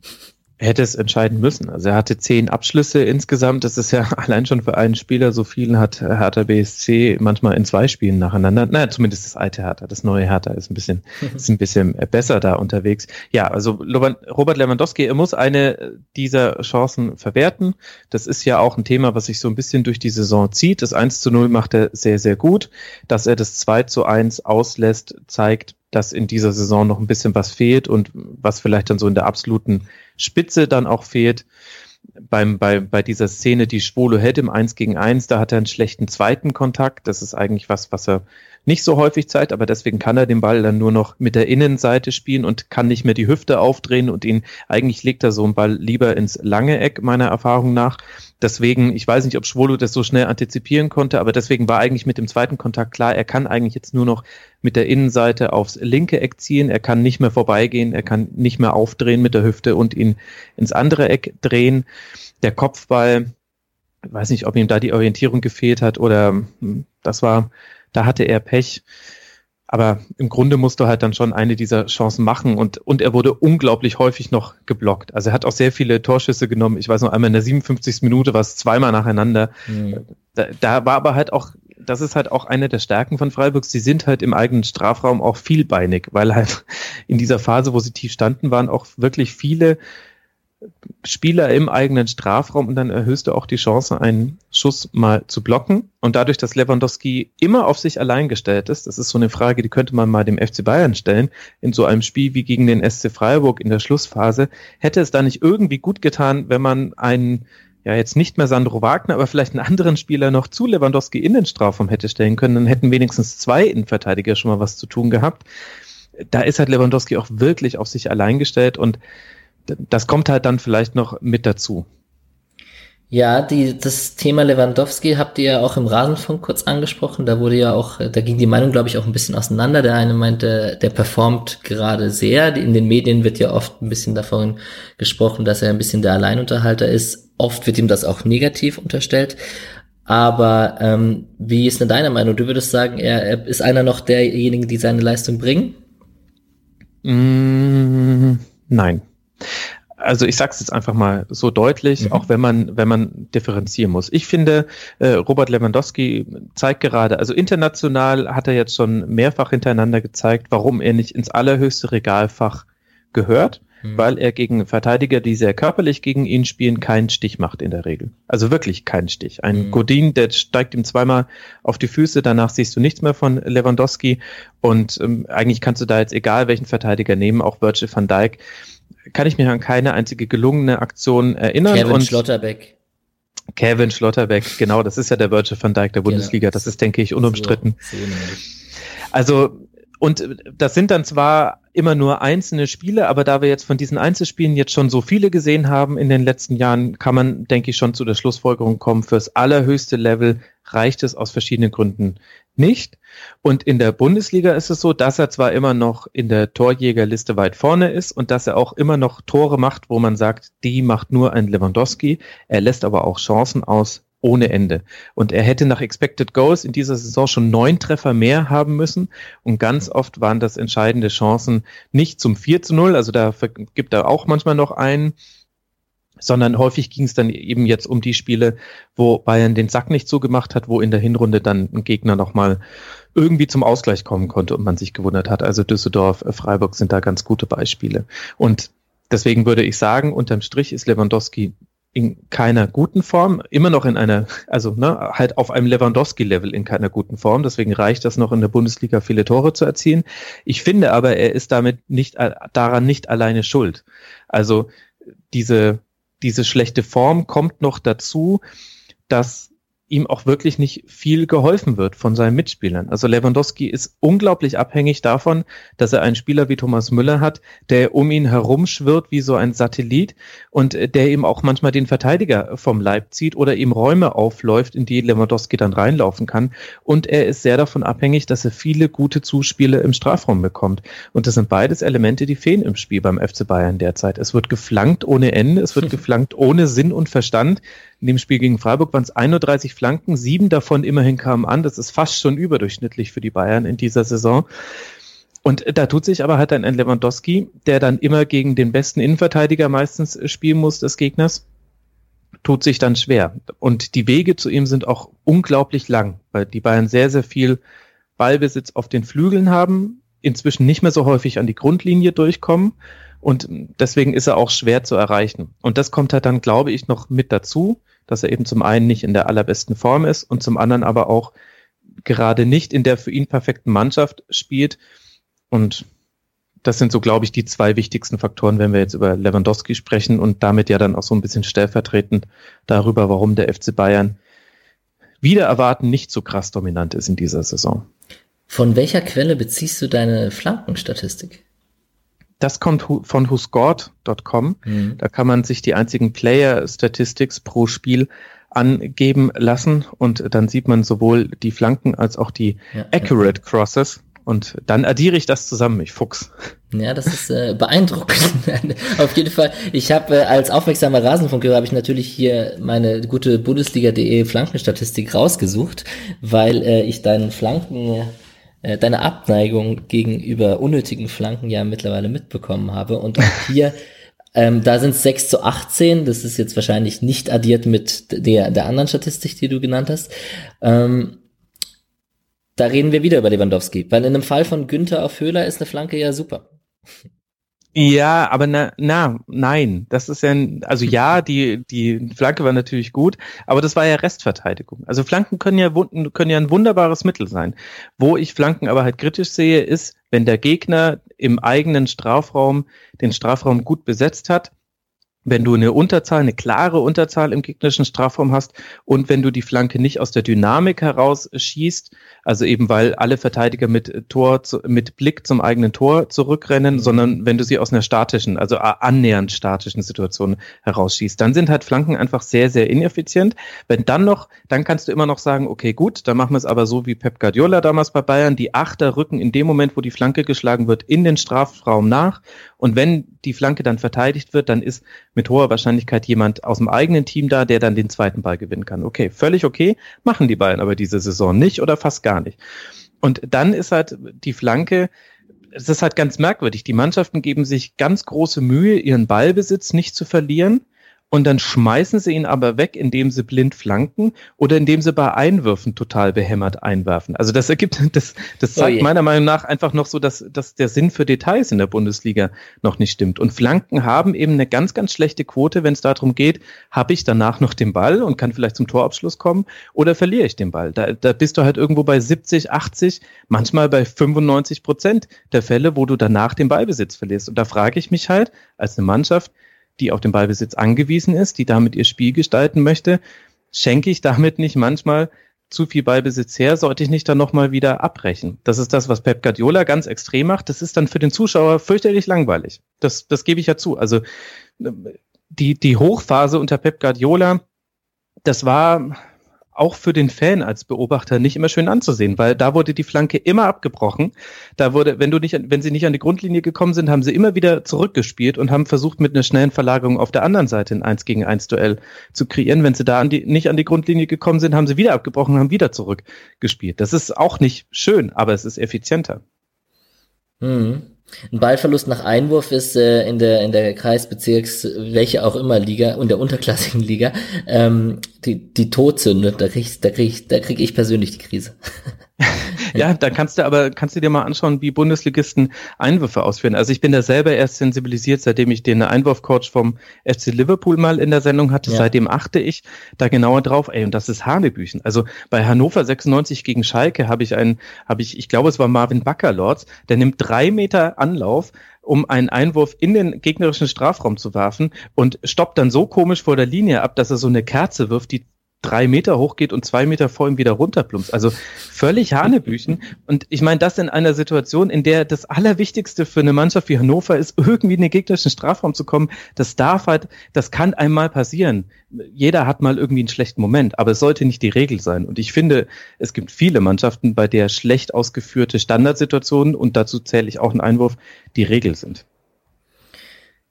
Hätte es entscheiden müssen. Also er hatte zehn Abschlüsse insgesamt. Das ist ja (laughs) allein schon für einen Spieler. So vielen hat Hertha BSC manchmal in zwei Spielen nacheinander. Naja, zumindest das alte Hertha. Das neue Hertha ist ein bisschen, (laughs) ist ein bisschen besser da unterwegs. Ja, also Robert Lewandowski, er muss eine dieser Chancen verwerten. Das ist ja auch ein Thema, was sich so ein bisschen durch die Saison zieht. Das 1 zu 0 macht er sehr, sehr gut. Dass er das 2 zu 1 auslässt, zeigt, dass in dieser Saison noch ein bisschen was fehlt und was vielleicht dann so in der absoluten Spitze dann auch fehlt. Beim, bei, bei dieser Szene, die Schwolo hält im 1 gegen 1, da hat er einen schlechten zweiten Kontakt. Das ist eigentlich was, was er nicht so häufig zeigt, aber deswegen kann er den Ball dann nur noch mit der Innenseite spielen und kann nicht mehr die Hüfte aufdrehen und ihn, eigentlich legt er so einen Ball lieber ins lange Eck, meiner Erfahrung nach. Deswegen, ich weiß nicht, ob Schwolo das so schnell antizipieren konnte, aber deswegen war eigentlich mit dem zweiten Kontakt klar, er kann eigentlich jetzt nur noch mit der Innenseite aufs linke Eck ziehen, er kann nicht mehr vorbeigehen, er kann nicht mehr aufdrehen mit der Hüfte und ihn ins andere Eck drehen. Der Kopfball, weiß nicht, ob ihm da die Orientierung gefehlt hat oder hm, das war, da hatte er Pech. Aber im Grunde musste halt dann schon eine dieser Chancen machen und, und er wurde unglaublich häufig noch geblockt. Also er hat auch sehr viele Torschüsse genommen. Ich weiß noch einmal in der 57. Minute war es zweimal nacheinander. Mhm. Da, da war aber halt auch, das ist halt auch eine der Stärken von Freiburg. Sie sind halt im eigenen Strafraum auch vielbeinig, weil halt in dieser Phase, wo sie tief standen, waren auch wirklich viele Spieler im eigenen Strafraum und dann erhöhst du auch die Chance, einen Schuss mal zu blocken. Und dadurch, dass Lewandowski immer auf sich allein gestellt ist, das ist so eine Frage, die könnte man mal dem FC Bayern stellen, in so einem Spiel wie gegen den SC Freiburg in der Schlussphase, hätte es da nicht irgendwie gut getan, wenn man einen ja jetzt nicht mehr Sandro Wagner, aber vielleicht einen anderen Spieler noch zu Lewandowski in den Strafraum hätte stellen können, dann hätten wenigstens zwei Innenverteidiger schon mal was zu tun gehabt. Da ist halt Lewandowski auch wirklich auf sich allein gestellt und das kommt halt dann vielleicht noch mit dazu. Ja, die, das Thema Lewandowski habt ihr ja auch im Rasenfunk kurz angesprochen. Da wurde ja auch, da ging die Meinung, glaube ich, auch ein bisschen auseinander. Der eine meinte, der performt gerade sehr. In den Medien wird ja oft ein bisschen davon gesprochen, dass er ein bisschen der Alleinunterhalter ist. Oft wird ihm das auch negativ unterstellt. Aber ähm, wie ist denn deine Meinung? Du würdest sagen, er, er ist einer noch derjenigen, die seine Leistung bringen? Mm, nein also ich sage es jetzt einfach mal so deutlich, mhm. auch wenn man wenn man differenzieren muss. Ich finde, äh, Robert Lewandowski zeigt gerade, also international hat er jetzt schon mehrfach hintereinander gezeigt, warum er nicht ins allerhöchste Regalfach gehört, mhm. weil er gegen Verteidiger, die sehr körperlich gegen ihn spielen, keinen Stich macht in der Regel. Also wirklich keinen Stich. Ein mhm. Godin, der steigt ihm zweimal auf die Füße, danach siehst du nichts mehr von Lewandowski und ähm, eigentlich kannst du da jetzt egal welchen Verteidiger nehmen, auch Virgil van Dijk kann ich mich an keine einzige gelungene Aktion erinnern. Kevin und Schlotterbeck. Kevin Schlotterbeck, genau, das ist ja der Virgil van Dijk der Bundesliga, das ist, denke ich, unumstritten. So, so also, und das sind dann zwar immer nur einzelne Spiele, aber da wir jetzt von diesen Einzelspielen jetzt schon so viele gesehen haben in den letzten Jahren, kann man, denke ich, schon zu der Schlussfolgerung kommen, fürs allerhöchste Level reicht es aus verschiedenen Gründen nicht. Und in der Bundesliga ist es so, dass er zwar immer noch in der Torjägerliste weit vorne ist und dass er auch immer noch Tore macht, wo man sagt, die macht nur ein Lewandowski. Er lässt aber auch Chancen aus ohne Ende. Und er hätte nach Expected Goals in dieser Saison schon neun Treffer mehr haben müssen. Und ganz oft waren das entscheidende Chancen nicht zum 4 zu 0, also da gibt er auch manchmal noch einen, sondern häufig ging es dann eben jetzt um die Spiele, wo Bayern den Sack nicht zugemacht hat, wo in der Hinrunde dann ein Gegner nochmal irgendwie zum Ausgleich kommen konnte und man sich gewundert hat. Also Düsseldorf, äh, Freiburg sind da ganz gute Beispiele. Und deswegen würde ich sagen, unterm Strich ist Lewandowski in keiner guten Form, immer noch in einer, also ne, halt auf einem Lewandowski-Level in keiner guten Form. Deswegen reicht das noch in der Bundesliga viele Tore zu erzielen. Ich finde aber, er ist damit nicht daran nicht alleine schuld. Also diese diese schlechte Form kommt noch dazu, dass ihm auch wirklich nicht viel geholfen wird von seinen Mitspielern. Also Lewandowski ist unglaublich abhängig davon, dass er einen Spieler wie Thomas Müller hat, der um ihn herum schwirrt wie so ein Satellit und äh, der ihm auch manchmal den Verteidiger vom Leib zieht oder ihm Räume aufläuft, in die Lewandowski dann reinlaufen kann. Und er ist sehr davon abhängig, dass er viele gute Zuspiele im Strafraum bekommt. Und das sind beides Elemente, die fehlen im Spiel beim FC Bayern derzeit. Es wird geflankt ohne Ende, es wird (laughs) geflankt ohne Sinn und Verstand. In dem Spiel gegen Freiburg waren es 31 Flanken, sieben davon immerhin kamen an. Das ist fast schon überdurchschnittlich für die Bayern in dieser Saison. Und da tut sich aber halt ein Lewandowski, der dann immer gegen den besten Innenverteidiger meistens spielen muss des Gegners, tut sich dann schwer. Und die Wege zu ihm sind auch unglaublich lang, weil die Bayern sehr, sehr viel Ballbesitz auf den Flügeln haben, inzwischen nicht mehr so häufig an die Grundlinie durchkommen und deswegen ist er auch schwer zu erreichen. Und das kommt halt dann, glaube ich, noch mit dazu, dass er eben zum einen nicht in der allerbesten Form ist und zum anderen aber auch gerade nicht in der für ihn perfekten Mannschaft spielt. Und das sind so, glaube ich, die zwei wichtigsten Faktoren, wenn wir jetzt über Lewandowski sprechen und damit ja dann auch so ein bisschen stellvertretend darüber, warum der FC Bayern wieder erwarten nicht so krass dominant ist in dieser Saison. Von welcher Quelle beziehst du deine Flankenstatistik? Das kommt von whoscored.com. Mhm. Da kann man sich die einzigen Player Statistics pro Spiel angeben lassen und dann sieht man sowohl die Flanken als auch die ja, Accurate ja. Crosses. Und dann addiere ich das zusammen, ich Fuchs. Ja, das ist äh, beeindruckend. (laughs) Auf jeden Fall. Ich habe äh, als aufmerksamer Rasenfunkhörer habe ich natürlich hier meine gute Bundesliga.de Flankenstatistik rausgesucht, weil äh, ich deinen Flanken äh, deine Abneigung gegenüber unnötigen Flanken ja mittlerweile mitbekommen habe. Und auch (laughs) hier, ähm, da sind es 6 zu 18, das ist jetzt wahrscheinlich nicht addiert mit der, der anderen Statistik, die du genannt hast. Ähm, da reden wir wieder über Lewandowski, weil in einem Fall von Günther auf Höhler ist eine Flanke ja super. Ja, aber na, na, nein, das ist ja, also ja, die, die Flanke war natürlich gut, aber das war ja Restverteidigung. Also Flanken können ja, können ja ein wunderbares Mittel sein. Wo ich Flanken aber halt kritisch sehe, ist, wenn der Gegner im eigenen Strafraum den Strafraum gut besetzt hat wenn du eine Unterzahl, eine klare Unterzahl im gegnerischen Strafraum hast und wenn du die Flanke nicht aus der Dynamik heraus schießt, also eben weil alle Verteidiger mit Tor, mit Blick zum eigenen Tor zurückrennen, mhm. sondern wenn du sie aus einer statischen, also annähernd statischen Situation herausschießt, dann sind halt Flanken einfach sehr, sehr ineffizient. Wenn dann noch, dann kannst du immer noch sagen, okay, gut, dann machen wir es aber so wie Pep Guardiola damals bei Bayern, die Achter rücken in dem Moment, wo die Flanke geschlagen wird, in den Strafraum nach und wenn die Flanke dann verteidigt wird, dann ist mit hoher Wahrscheinlichkeit jemand aus dem eigenen Team da, der dann den zweiten Ball gewinnen kann. Okay, völlig okay, machen die Bayern aber diese Saison nicht oder fast gar nicht. Und dann ist halt die Flanke, es ist halt ganz merkwürdig. Die Mannschaften geben sich ganz große Mühe, ihren Ballbesitz nicht zu verlieren und dann schmeißen sie ihn aber weg, indem sie blind flanken oder indem sie bei Einwürfen total behämmert einwerfen. Also das ergibt, (laughs) das, das zeigt oh meiner Meinung nach einfach noch so, dass, dass der Sinn für Details in der Bundesliga noch nicht stimmt. Und Flanken haben eben eine ganz, ganz schlechte Quote, wenn es darum geht, habe ich danach noch den Ball und kann vielleicht zum Torabschluss kommen oder verliere ich den Ball. Da, da bist du halt irgendwo bei 70, 80, manchmal bei 95 Prozent der Fälle, wo du danach den Ballbesitz verlierst. Und da frage ich mich halt als eine Mannschaft, die auf den Ballbesitz angewiesen ist, die damit ihr Spiel gestalten möchte, schenke ich damit nicht manchmal zu viel Ballbesitz her, sollte ich nicht dann nochmal wieder abbrechen. Das ist das, was Pep Guardiola ganz extrem macht. Das ist dann für den Zuschauer fürchterlich langweilig. Das, das gebe ich ja zu. Also die, die Hochphase unter Pep Guardiola, das war auch für den Fan als Beobachter nicht immer schön anzusehen, weil da wurde die Flanke immer abgebrochen. Da wurde, wenn du nicht, wenn sie nicht an die Grundlinie gekommen sind, haben sie immer wieder zurückgespielt und haben versucht, mit einer schnellen Verlagerung auf der anderen Seite ein 1 gegen 1 Duell zu kreieren. Wenn sie da an die, nicht an die Grundlinie gekommen sind, haben sie wieder abgebrochen haben wieder zurückgespielt. Das ist auch nicht schön, aber es ist effizienter. Mhm. Ein Ballverlust nach Einwurf ist äh, in der in der Kreisbezirks welche auch immer Liga und der unterklassigen Liga ähm, die die Todsünde. Da krieg ich, da krieg ich, da krieg ich persönlich die Krise. (laughs) Ja, da kannst du aber, kannst du dir mal anschauen, wie Bundesligisten Einwürfe ausführen. Also ich bin da selber erst sensibilisiert, seitdem ich den Einwurfcoach vom FC Liverpool mal in der Sendung hatte. Ja. Seitdem achte ich da genauer drauf. Ey, und das ist Hanebüchen. Also bei Hannover 96 gegen Schalke habe ich einen, habe ich, ich glaube, es war Marvin Backerlords, der nimmt drei Meter Anlauf, um einen Einwurf in den gegnerischen Strafraum zu werfen und stoppt dann so komisch vor der Linie ab, dass er so eine Kerze wirft, die drei Meter hoch geht und zwei Meter vor ihm wieder runterplumpst. Also völlig Hanebüchen. Und ich meine, das in einer Situation, in der das Allerwichtigste für eine Mannschaft wie Hannover ist, irgendwie in den gegnerischen Strafraum zu kommen. Das darf halt, das kann einmal passieren. Jeder hat mal irgendwie einen schlechten Moment, aber es sollte nicht die Regel sein. Und ich finde, es gibt viele Mannschaften, bei der schlecht ausgeführte Standardsituationen, und dazu zähle ich auch einen Einwurf, die Regel sind.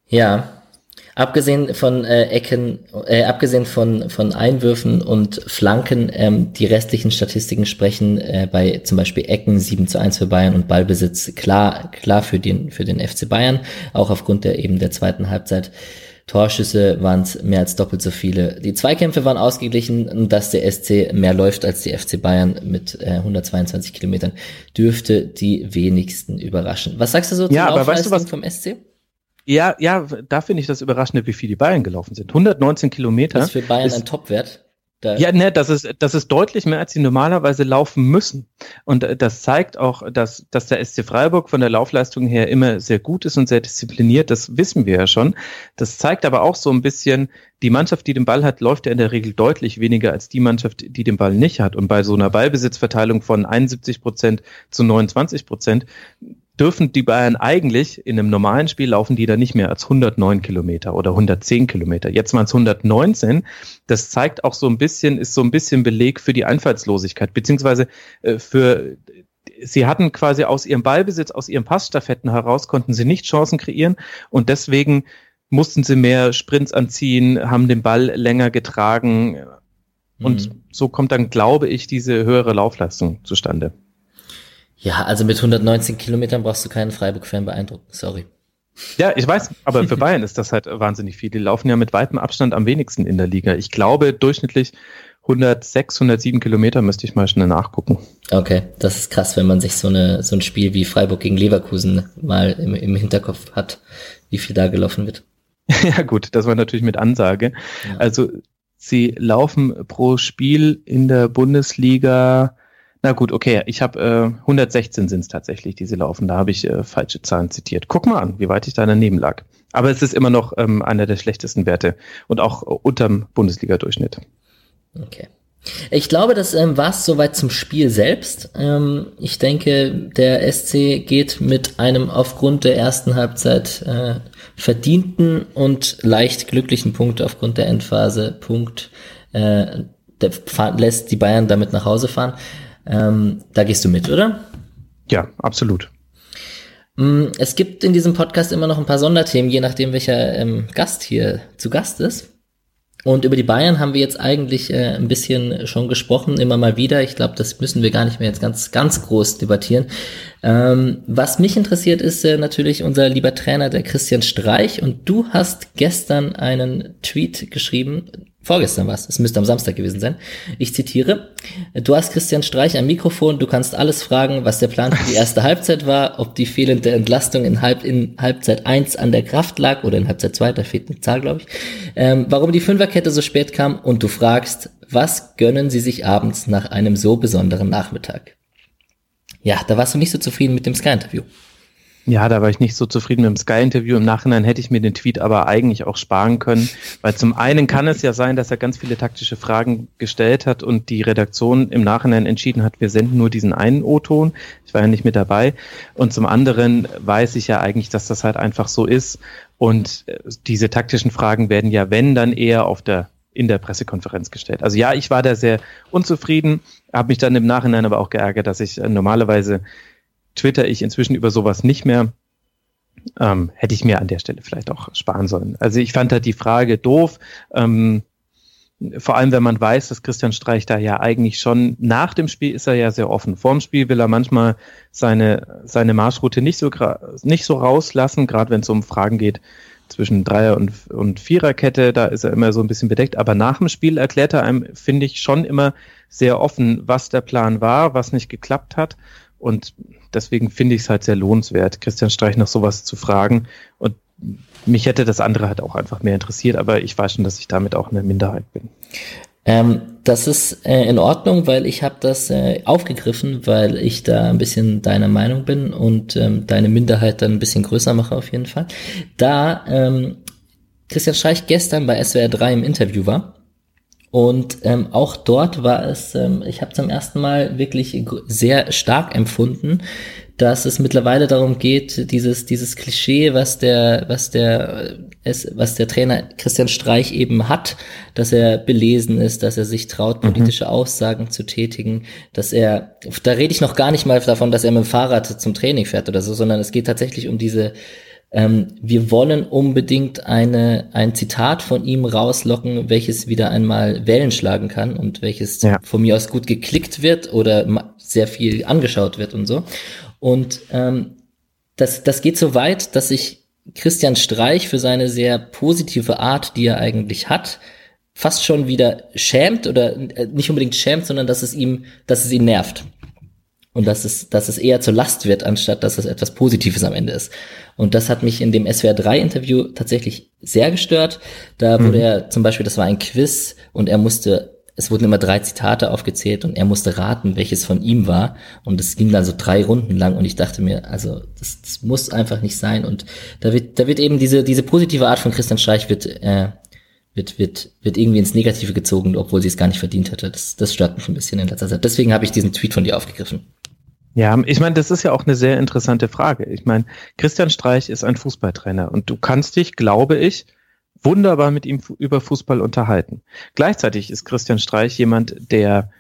Ja, Abgesehen von äh, Ecken, äh, abgesehen von, von Einwürfen und Flanken, ähm, die restlichen Statistiken sprechen äh, bei zum Beispiel Ecken 7 zu 1 für Bayern und Ballbesitz klar, klar für den, für den FC Bayern, auch aufgrund der eben der zweiten Halbzeit. Torschüsse waren es mehr als doppelt so viele. Die Zweikämpfe waren ausgeglichen und dass der SC mehr läuft als die FC Bayern mit äh, 122 Kilometern dürfte die wenigsten überraschen. Was sagst du so ja, zur Laufleistung weißt du, vom SC? Ja, ja, da finde ich das überraschend, wie viel die Bayern gelaufen sind. 119 Kilometer. Das ist für Bayern ist, ein Topwert. Da ja, ne, das ist, das ist deutlich mehr, als sie normalerweise laufen müssen. Und äh, das zeigt auch, dass, dass der SC Freiburg von der Laufleistung her immer sehr gut ist und sehr diszipliniert. Das wissen wir ja schon. Das zeigt aber auch so ein bisschen, die Mannschaft, die den Ball hat, läuft ja in der Regel deutlich weniger als die Mannschaft, die den Ball nicht hat. Und bei so einer Ballbesitzverteilung von 71 Prozent zu 29 Prozent dürfen die Bayern eigentlich in einem normalen Spiel laufen die da nicht mehr als 109 Kilometer oder 110 Kilometer. Jetzt waren es 119. Das zeigt auch so ein bisschen, ist so ein bisschen Beleg für die Einfallslosigkeit, beziehungsweise äh, für sie hatten quasi aus ihrem Ballbesitz, aus ihren Passstaffetten heraus, konnten sie nicht Chancen kreieren und deswegen mussten sie mehr Sprints anziehen, haben den Ball länger getragen und mhm. so kommt dann, glaube ich, diese höhere Laufleistung zustande. Ja, also mit 119 Kilometern brauchst du keinen Freiburg-Fan beeindrucken. Sorry. Ja, ich weiß, aber für Bayern ist das halt wahnsinnig viel. Die laufen ja mit weitem Abstand am wenigsten in der Liga. Ich glaube, durchschnittlich 106, 107 Kilometer müsste ich mal schnell nachgucken. Okay, das ist krass, wenn man sich so, eine, so ein Spiel wie Freiburg gegen Leverkusen mal im, im Hinterkopf hat, wie viel da gelaufen wird. (laughs) ja gut, das war natürlich mit Ansage. Ja. Also sie laufen pro Spiel in der Bundesliga na gut, okay, ich habe äh, 116 sind es tatsächlich, die sie laufen. Da habe ich äh, falsche Zahlen zitiert. Guck mal an, wie weit ich da daneben lag. Aber es ist immer noch ähm, einer der schlechtesten Werte und auch unterm Bundesliga-Durchschnitt. Okay. Ich glaube, das ähm, war es soweit zum Spiel selbst. Ähm, ich denke, der SC geht mit einem aufgrund der ersten Halbzeit äh, verdienten und leicht glücklichen Punkt aufgrund der Endphase Punkt. Äh, der lässt die Bayern damit nach Hause fahren. Ähm, da gehst du mit, oder? Ja, absolut. Mm, es gibt in diesem Podcast immer noch ein paar Sonderthemen, je nachdem, welcher ähm, Gast hier zu Gast ist. Und über die Bayern haben wir jetzt eigentlich äh, ein bisschen schon gesprochen, immer mal wieder. Ich glaube, das müssen wir gar nicht mehr jetzt ganz, ganz groß debattieren. Ähm, was mich interessiert, ist äh, natürlich unser lieber Trainer, der Christian Streich. Und du hast gestern einen Tweet geschrieben, Vorgestern war es, es müsste am Samstag gewesen sein. Ich zitiere, du hast Christian Streich am Mikrofon, du kannst alles fragen, was der Plan für die erste Halbzeit war, ob die fehlende Entlastung in, Halb, in Halbzeit 1 an der Kraft lag oder in Halbzeit 2, da fehlt eine Zahl, glaube ich, ähm, warum die Fünferkette so spät kam und du fragst, was gönnen sie sich abends nach einem so besonderen Nachmittag? Ja, da warst du nicht so zufrieden mit dem Sky-Interview. Ja, da war ich nicht so zufrieden mit dem Sky-Interview. Im Nachhinein hätte ich mir den Tweet aber eigentlich auch sparen können, weil zum einen kann es ja sein, dass er ganz viele taktische Fragen gestellt hat und die Redaktion im Nachhinein entschieden hat, wir senden nur diesen einen O-Ton. Ich war ja nicht mit dabei. Und zum anderen weiß ich ja eigentlich, dass das halt einfach so ist. Und äh, diese taktischen Fragen werden ja, wenn, dann eher auf der in der Pressekonferenz gestellt. Also ja, ich war da sehr unzufrieden, habe mich dann im Nachhinein aber auch geärgert, dass ich äh, normalerweise twitter ich inzwischen über sowas nicht mehr. Ähm, hätte ich mir an der Stelle vielleicht auch sparen sollen. Also ich fand halt die Frage doof. Ähm, vor allem, wenn man weiß, dass Christian Streich da ja eigentlich schon nach dem Spiel ist er ja sehr offen. Vorm Spiel will er manchmal seine, seine Marschroute nicht so, nicht so rauslassen, gerade wenn es um Fragen geht, zwischen Dreier- und, und Viererkette, da ist er immer so ein bisschen bedeckt. Aber nach dem Spiel erklärt er einem, finde ich, schon immer sehr offen, was der Plan war, was nicht geklappt hat. Und deswegen finde ich es halt sehr lohnenswert, Christian Streich nach sowas zu fragen. Und mich hätte das andere halt auch einfach mehr interessiert, aber ich weiß schon, dass ich damit auch eine Minderheit bin. Ähm, das ist äh, in Ordnung, weil ich habe das äh, aufgegriffen, weil ich da ein bisschen deiner Meinung bin und ähm, deine Minderheit dann ein bisschen größer mache auf jeden Fall. Da ähm, Christian Streich gestern bei SWR 3 im Interview war und ähm, auch dort war es, ähm, ich habe zum ersten Mal wirklich sehr stark empfunden, dass es mittlerweile darum geht, dieses, dieses Klischee, was der, was der, es, was der Trainer Christian Streich eben hat, dass er belesen ist, dass er sich traut, mhm. politische mhm. Aussagen zu tätigen, dass er, da rede ich noch gar nicht mal davon, dass er mit dem Fahrrad zum Training fährt oder so, sondern es geht tatsächlich um diese, ähm, wir wollen unbedingt eine, ein Zitat von ihm rauslocken, welches wieder einmal Wellen schlagen kann und welches ja. von mir aus gut geklickt wird oder sehr viel angeschaut wird und so. Und ähm, das, das geht so weit, dass sich Christian Streich für seine sehr positive Art, die er eigentlich hat, fast schon wieder schämt oder äh, nicht unbedingt schämt, sondern dass es ihm, dass es ihn nervt. Und dass es, dass es eher zur Last wird, anstatt dass es etwas Positives am Ende ist. Und das hat mich in dem SWR 3 Interview tatsächlich sehr gestört. Da wurde mhm. er zum Beispiel, das war ein Quiz und er musste es wurden immer drei Zitate aufgezählt und er musste raten, welches von ihm war. Und es ging dann so drei Runden lang und ich dachte mir, also das, das muss einfach nicht sein. Und da wird, da wird eben diese, diese positive Art von Christian Streich wird, äh, wird, wird, wird irgendwie ins Negative gezogen, obwohl sie es gar nicht verdient hätte. Das, das stört mich ein bisschen in letzter Zeit. Deswegen habe ich diesen Tweet von dir aufgegriffen. Ja, ich meine, das ist ja auch eine sehr interessante Frage. Ich meine, Christian Streich ist ein Fußballtrainer und du kannst dich, glaube ich, wunderbar mit ihm über Fußball unterhalten. Gleichzeitig ist Christian Streich jemand, der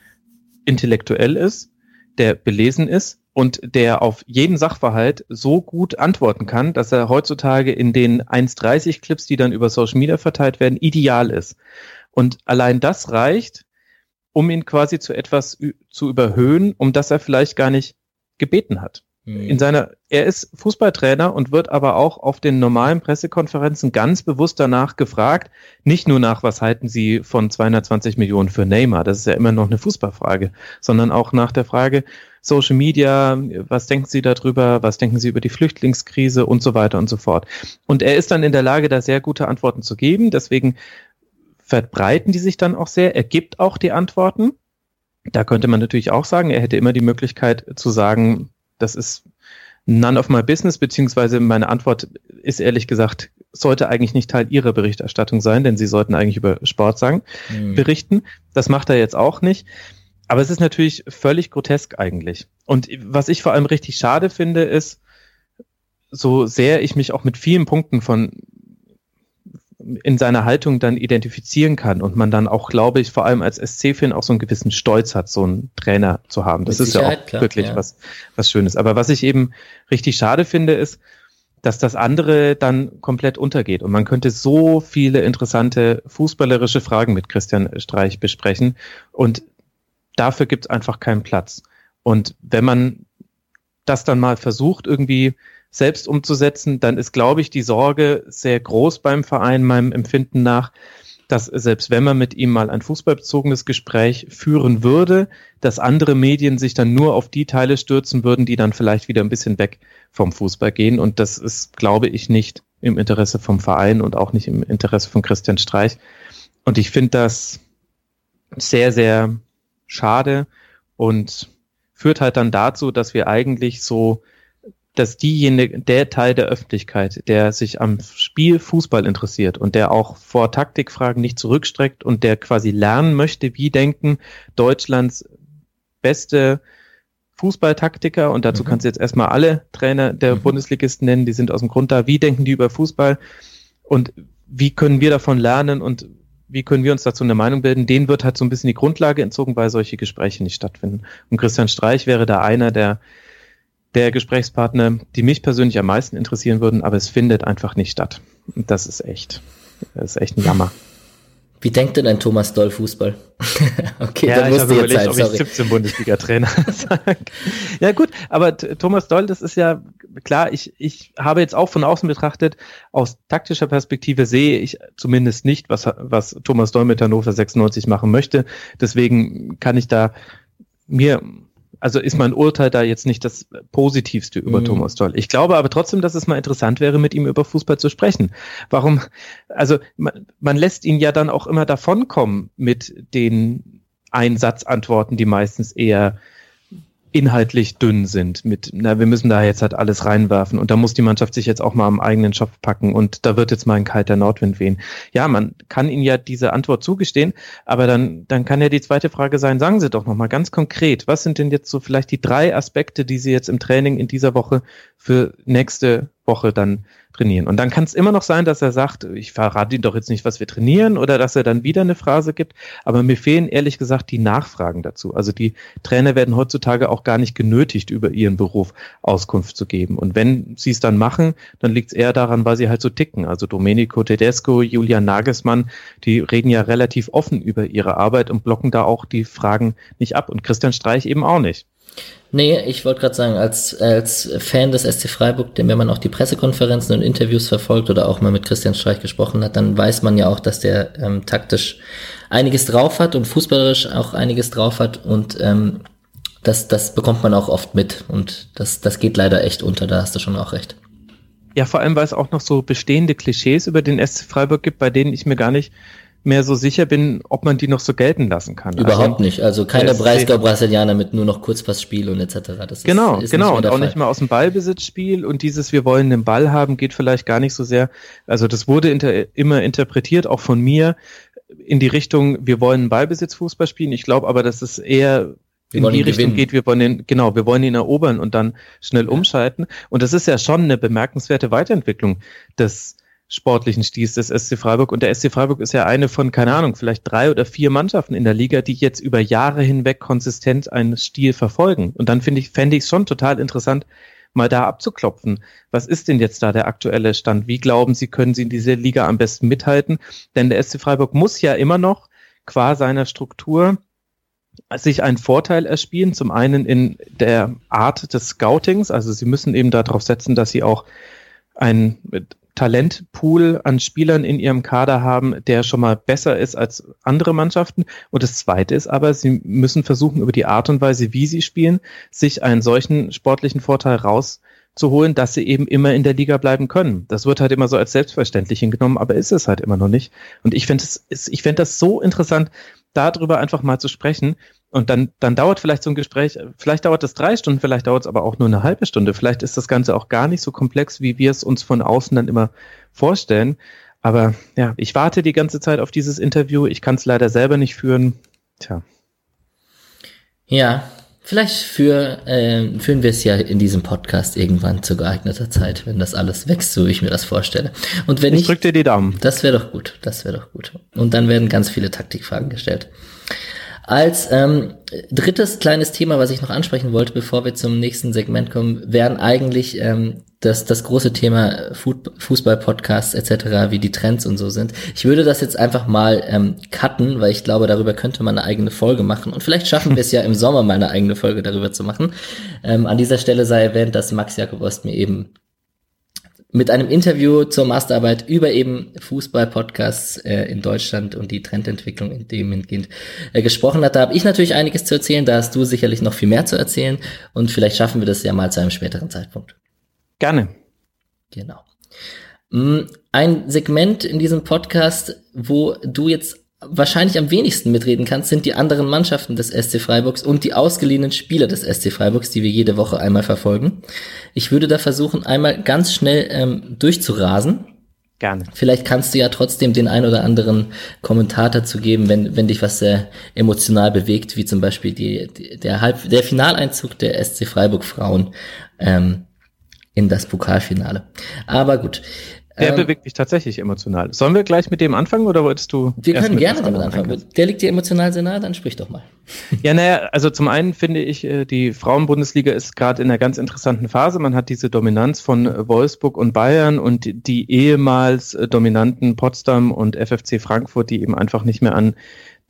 intellektuell ist, der belesen ist und der auf jeden Sachverhalt so gut antworten kann, dass er heutzutage in den 1,30 Clips, die dann über Social Media verteilt werden, ideal ist. Und allein das reicht, um ihn quasi zu etwas zu überhöhen, um das er vielleicht gar nicht gebeten hat. In mhm. seiner, er ist Fußballtrainer und wird aber auch auf den normalen Pressekonferenzen ganz bewusst danach gefragt, nicht nur nach, was halten Sie von 220 Millionen für Neymar, das ist ja immer noch eine Fußballfrage, sondern auch nach der Frage Social Media, was denken Sie darüber, was denken Sie über die Flüchtlingskrise und so weiter und so fort. Und er ist dann in der Lage, da sehr gute Antworten zu geben, deswegen verbreiten die sich dann auch sehr, er gibt auch die Antworten. Da könnte man natürlich auch sagen, er hätte immer die Möglichkeit zu sagen, das ist none of my business, beziehungsweise meine Antwort ist ehrlich gesagt, sollte eigentlich nicht Teil Ihrer Berichterstattung sein, denn Sie sollten eigentlich über Sport sagen, mhm. berichten. Das macht er jetzt auch nicht. Aber es ist natürlich völlig grotesk eigentlich. Und was ich vor allem richtig schade finde, ist, so sehr ich mich auch mit vielen Punkten von in seiner Haltung dann identifizieren kann und man dann auch, glaube ich, vor allem als SC-Fan auch so einen gewissen Stolz hat, so einen Trainer zu haben. Das Mit ist ja auch klar, wirklich ja. was, was Schönes. Aber was ich eben richtig schade finde, ist, dass das andere dann komplett untergeht. Und man könnte so viele interessante fußballerische Fragen mit Christian Streich besprechen. Und dafür gibt es einfach keinen Platz. Und wenn man das dann mal versucht, irgendwie selbst umzusetzen, dann ist, glaube ich, die Sorge sehr groß beim Verein, meinem Empfinden nach, dass selbst wenn man mit ihm mal ein fußballbezogenes Gespräch führen würde, dass andere Medien sich dann nur auf die Teile stürzen würden, die dann vielleicht wieder ein bisschen weg vom Fußball gehen. Und das ist, glaube ich, nicht im Interesse vom Verein und auch nicht im Interesse von Christian Streich. Und ich finde das sehr, sehr schade und führt halt dann dazu, dass wir eigentlich so dass diejenige, der Teil der Öffentlichkeit, der sich am Spiel Fußball interessiert und der auch vor Taktikfragen nicht zurückstreckt und der quasi lernen möchte, wie denken Deutschlands beste Fußballtaktiker und dazu mhm. kannst du jetzt erstmal alle Trainer der mhm. Bundesligisten nennen, die sind aus dem Grund da, wie denken die über Fußball und wie können wir davon lernen und wie können wir uns dazu eine Meinung bilden, denen wird halt so ein bisschen die Grundlage entzogen, weil solche Gespräche nicht stattfinden. Und Christian Streich wäre da einer, der der Gesprächspartner, die mich persönlich am meisten interessieren würden, aber es findet einfach nicht statt. Und das ist echt, das ist echt ein Jammer. Wie denkt denn ein Thomas Doll Fußball? (laughs) okay, ja, dann musst ich du jetzt überlegt, sein, ob ich 17 Bundesliga-Trainer (laughs) sage. Ja gut, aber Thomas Doll, das ist ja, klar, ich, ich habe jetzt auch von außen betrachtet, aus taktischer Perspektive sehe ich zumindest nicht, was, was Thomas Doll mit Hannover 96 machen möchte. Deswegen kann ich da mir also ist mein Urteil da jetzt nicht das Positivste über mhm. Thomas Doll. Ich glaube aber trotzdem, dass es mal interessant wäre, mit ihm über Fußball zu sprechen. Warum? Also man, man lässt ihn ja dann auch immer davonkommen mit den Einsatzantworten, die meistens eher inhaltlich dünn sind mit, na, wir müssen da jetzt halt alles reinwerfen und da muss die Mannschaft sich jetzt auch mal am eigenen Schopf packen und da wird jetzt mal ein kalter Nordwind wehen. Ja, man kann Ihnen ja diese Antwort zugestehen, aber dann, dann kann ja die zweite Frage sein, sagen Sie doch nochmal ganz konkret, was sind denn jetzt so vielleicht die drei Aspekte, die Sie jetzt im Training in dieser Woche für nächste Woche dann trainieren. Und dann kann es immer noch sein, dass er sagt, ich verrate Ihnen doch jetzt nicht, was wir trainieren, oder dass er dann wieder eine Phrase gibt. Aber mir fehlen ehrlich gesagt die Nachfragen dazu. Also die Trainer werden heutzutage auch gar nicht genötigt, über ihren Beruf Auskunft zu geben. Und wenn sie es dann machen, dann liegt es eher daran, weil sie halt so ticken. Also Domenico Tedesco, Julian Nagelsmann, die reden ja relativ offen über ihre Arbeit und blocken da auch die Fragen nicht ab. Und Christian Streich eben auch nicht. Nee, ich wollte gerade sagen, als, als Fan des SC Freiburg, denn wenn man auch die Pressekonferenzen und Interviews verfolgt oder auch mal mit Christian Streich gesprochen hat, dann weiß man ja auch, dass der ähm, taktisch einiges drauf hat und fußballerisch auch einiges drauf hat und ähm, das, das bekommt man auch oft mit und das, das geht leider echt unter, da hast du schon auch recht. Ja, vor allem, weil es auch noch so bestehende Klischees über den SC Freiburg gibt, bei denen ich mir gar nicht mehr so sicher bin, ob man die noch so gelten lassen kann. Überhaupt also, nicht. Also keine Breisgau-Brasilianer mit nur noch Kurzpassspiel und etc. Das ist, genau, ist genau. Und auch Fall. nicht mal aus dem Ballbesitzspiel und dieses Wir wollen den Ball haben geht vielleicht gar nicht so sehr. Also das wurde inter, immer interpretiert, auch von mir, in die Richtung, wir wollen Ballbesitzfußball spielen. Ich glaube aber, dass es eher in die Richtung gewinnen. geht, wir wollen ihn, genau, wir wollen ihn erobern und dann schnell umschalten. Und das ist ja schon eine bemerkenswerte Weiterentwicklung des sportlichen Stils des SC Freiburg. Und der SC Freiburg ist ja eine von, keine Ahnung, vielleicht drei oder vier Mannschaften in der Liga, die jetzt über Jahre hinweg konsistent einen Stil verfolgen. Und dann finde ich, fände ich es schon total interessant, mal da abzuklopfen. Was ist denn jetzt da der aktuelle Stand? Wie glauben Sie, können Sie in dieser Liga am besten mithalten? Denn der SC Freiburg muss ja immer noch qua seiner Struktur sich einen Vorteil erspielen. Zum einen in der Art des Scoutings. Also sie müssen eben darauf setzen, dass sie auch ein Talentpool an Spielern in ihrem Kader haben, der schon mal besser ist als andere Mannschaften. Und das Zweite ist aber, sie müssen versuchen, über die Art und Weise, wie sie spielen, sich einen solchen sportlichen Vorteil rauszuholen, dass sie eben immer in der Liga bleiben können. Das wird halt immer so als selbstverständlich hingenommen, aber ist es halt immer noch nicht. Und ich finde ich finde das so interessant, darüber einfach mal zu sprechen, und dann, dann dauert vielleicht so ein Gespräch, vielleicht dauert es drei Stunden, vielleicht dauert es aber auch nur eine halbe Stunde. Vielleicht ist das Ganze auch gar nicht so komplex, wie wir es uns von außen dann immer vorstellen. Aber ja, ich warte die ganze Zeit auf dieses Interview. Ich kann es leider selber nicht führen. Tja. Ja, vielleicht für, äh, führen wir es ja in diesem Podcast irgendwann zu geeigneter Zeit, wenn das alles wächst, so wie ich mir das vorstelle. Und wenn ich, ich drück dir die Daumen. Das wäre doch gut, das wäre doch gut. Und dann werden ganz viele Taktikfragen gestellt. Als ähm, drittes kleines Thema, was ich noch ansprechen wollte, bevor wir zum nächsten Segment kommen, wären eigentlich ähm, das, das große Thema Fußball-Podcasts etc., wie die Trends und so sind. Ich würde das jetzt einfach mal ähm, cutten, weil ich glaube, darüber könnte man eine eigene Folge machen. Und vielleicht schaffen wir es ja im (laughs) Sommer mal eine eigene Folge darüber zu machen. Ähm, an dieser Stelle sei erwähnt, dass Max Jakob Ost mir eben mit einem Interview zur Masterarbeit über eben Fußball-Podcasts äh, in Deutschland und die Trendentwicklung in dem hingehend äh, gesprochen hat. Da habe ich natürlich einiges zu erzählen, da hast du sicherlich noch viel mehr zu erzählen und vielleicht schaffen wir das ja mal zu einem späteren Zeitpunkt. Gerne. Genau. Mm, ein Segment in diesem Podcast, wo du jetzt wahrscheinlich am wenigsten mitreden kannst, sind die anderen Mannschaften des SC Freiburgs und die ausgeliehenen Spieler des SC Freiburgs, die wir jede Woche einmal verfolgen. Ich würde da versuchen, einmal ganz schnell ähm, durchzurasen. Gerne. Vielleicht kannst du ja trotzdem den ein oder anderen Kommentar dazu geben, wenn, wenn dich was sehr emotional bewegt, wie zum Beispiel die, die der, Halb der Finaleinzug der SC Freiburg Frauen ähm, in das Pokalfinale. Aber gut. Der ähm, bewegt mich tatsächlich emotional. Sollen wir gleich mit dem anfangen oder wolltest du? Wir können gerne damit anfangen. Der liegt dir emotional sehr nahe, dann sprich doch mal. (laughs) Ja, naja, also zum einen finde ich, äh, die Frauenbundesliga ist gerade in einer ganz interessanten Phase. Man hat diese Dominanz von Wolfsburg und Bayern und die ehemals äh, dominanten Potsdam und FFC Frankfurt, die eben einfach nicht mehr an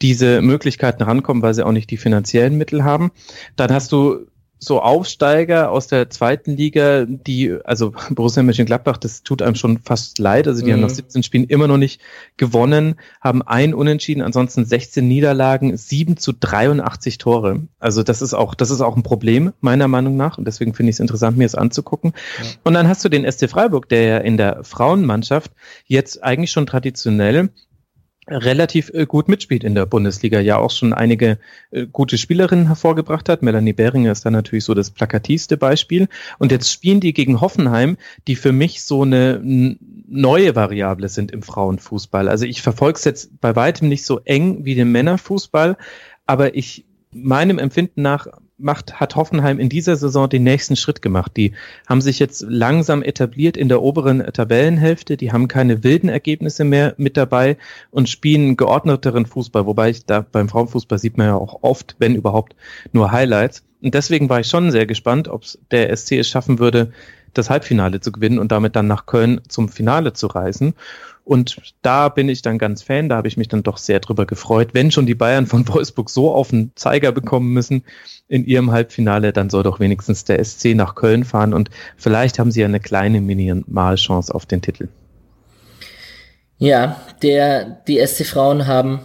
diese Möglichkeiten rankommen, weil sie auch nicht die finanziellen Mittel haben. Dann hast du so Aufsteiger aus der zweiten Liga, die, also (laughs) Borussia Mönchengladbach, das tut einem schon fast leid. Also die mhm. haben nach 17 Spielen immer noch nicht gewonnen, haben ein Unentschieden, ansonsten 16 Niederlagen, 7 zu 83 Tore. Also das ist auch, das ist auch ein Problem, meiner Meinung nach. Und deswegen finde ich es interessant, mir es anzugucken. Ja. Und dann hast du den SC Freiburg, der ja in der Frauenmannschaft jetzt eigentlich schon traditionell relativ äh, gut mitspielt in der Bundesliga, ja auch schon einige äh, gute Spielerinnen hervorgebracht hat. Melanie Behringer ist da natürlich so das plakativste Beispiel. Und jetzt spielen die gegen Hoffenheim, die für mich so eine neue Variable sind im Frauenfußball. Also ich verfolge es jetzt bei weitem nicht so eng wie den Männerfußball, aber ich meinem Empfinden nach macht, hat Hoffenheim in dieser Saison den nächsten Schritt gemacht. Die haben sich jetzt langsam etabliert in der oberen Tabellenhälfte. Die haben keine wilden Ergebnisse mehr mit dabei und spielen geordneteren Fußball. Wobei ich da beim Frauenfußball sieht man ja auch oft, wenn überhaupt, nur Highlights. Und deswegen war ich schon sehr gespannt, ob der SC es schaffen würde, das Halbfinale zu gewinnen und damit dann nach Köln zum Finale zu reisen. Und da bin ich dann ganz Fan, da habe ich mich dann doch sehr drüber gefreut. Wenn schon die Bayern von Wolfsburg so auf den Zeiger bekommen müssen in ihrem Halbfinale, dann soll doch wenigstens der SC nach Köln fahren und vielleicht haben sie ja eine kleine Minimalchance auf den Titel. Ja, der, die SC Frauen haben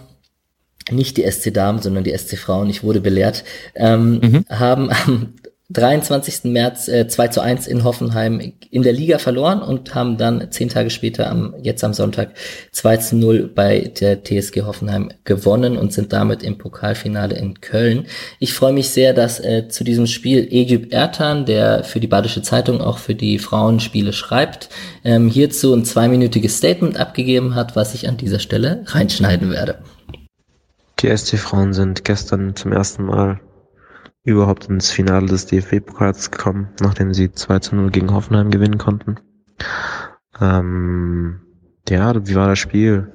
nicht die SC Damen, sondern die SC Frauen, ich wurde belehrt, ähm, mhm. haben am 23. März äh, 2 zu 1 in Hoffenheim in der Liga verloren und haben dann zehn Tage später, am, jetzt am Sonntag, 2 zu 0 bei der TSG Hoffenheim gewonnen und sind damit im Pokalfinale in Köln. Ich freue mich sehr, dass äh, zu diesem Spiel Egypt Ertan, der für die Badische Zeitung auch für die Frauenspiele schreibt, ähm, hierzu ein zweiminütiges Statement abgegeben hat, was ich an dieser Stelle reinschneiden werde. Die SC-Frauen sind gestern zum ersten Mal überhaupt ins Finale des DFB-Pokals gekommen, nachdem sie 2 zu 0 gegen Hoffenheim gewinnen konnten. Ähm, ja, wie war das Spiel?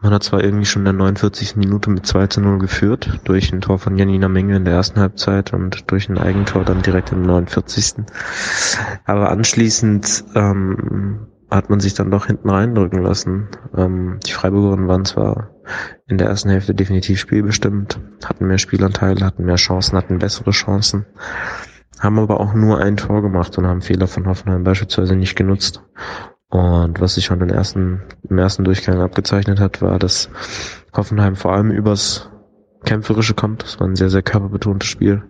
Man hat zwar irgendwie schon in der 49. Minute mit 2 zu 0 geführt, durch ein Tor von Janina Menge in der ersten Halbzeit und durch ein Eigentor dann direkt im 49. Aber anschließend ähm, hat man sich dann doch hinten reindrücken lassen. Ähm, die Freiburgerinnen waren zwar in der ersten Hälfte definitiv spielbestimmt, hatten mehr Spielanteile, hatten mehr Chancen, hatten bessere Chancen, haben aber auch nur ein Tor gemacht und haben Fehler von Hoffenheim beispielsweise nicht genutzt. Und was sich schon im ersten, im ersten Durchgang abgezeichnet hat, war, dass Hoffenheim vor allem übers Kämpferische kommt. Das war ein sehr, sehr körperbetontes Spiel.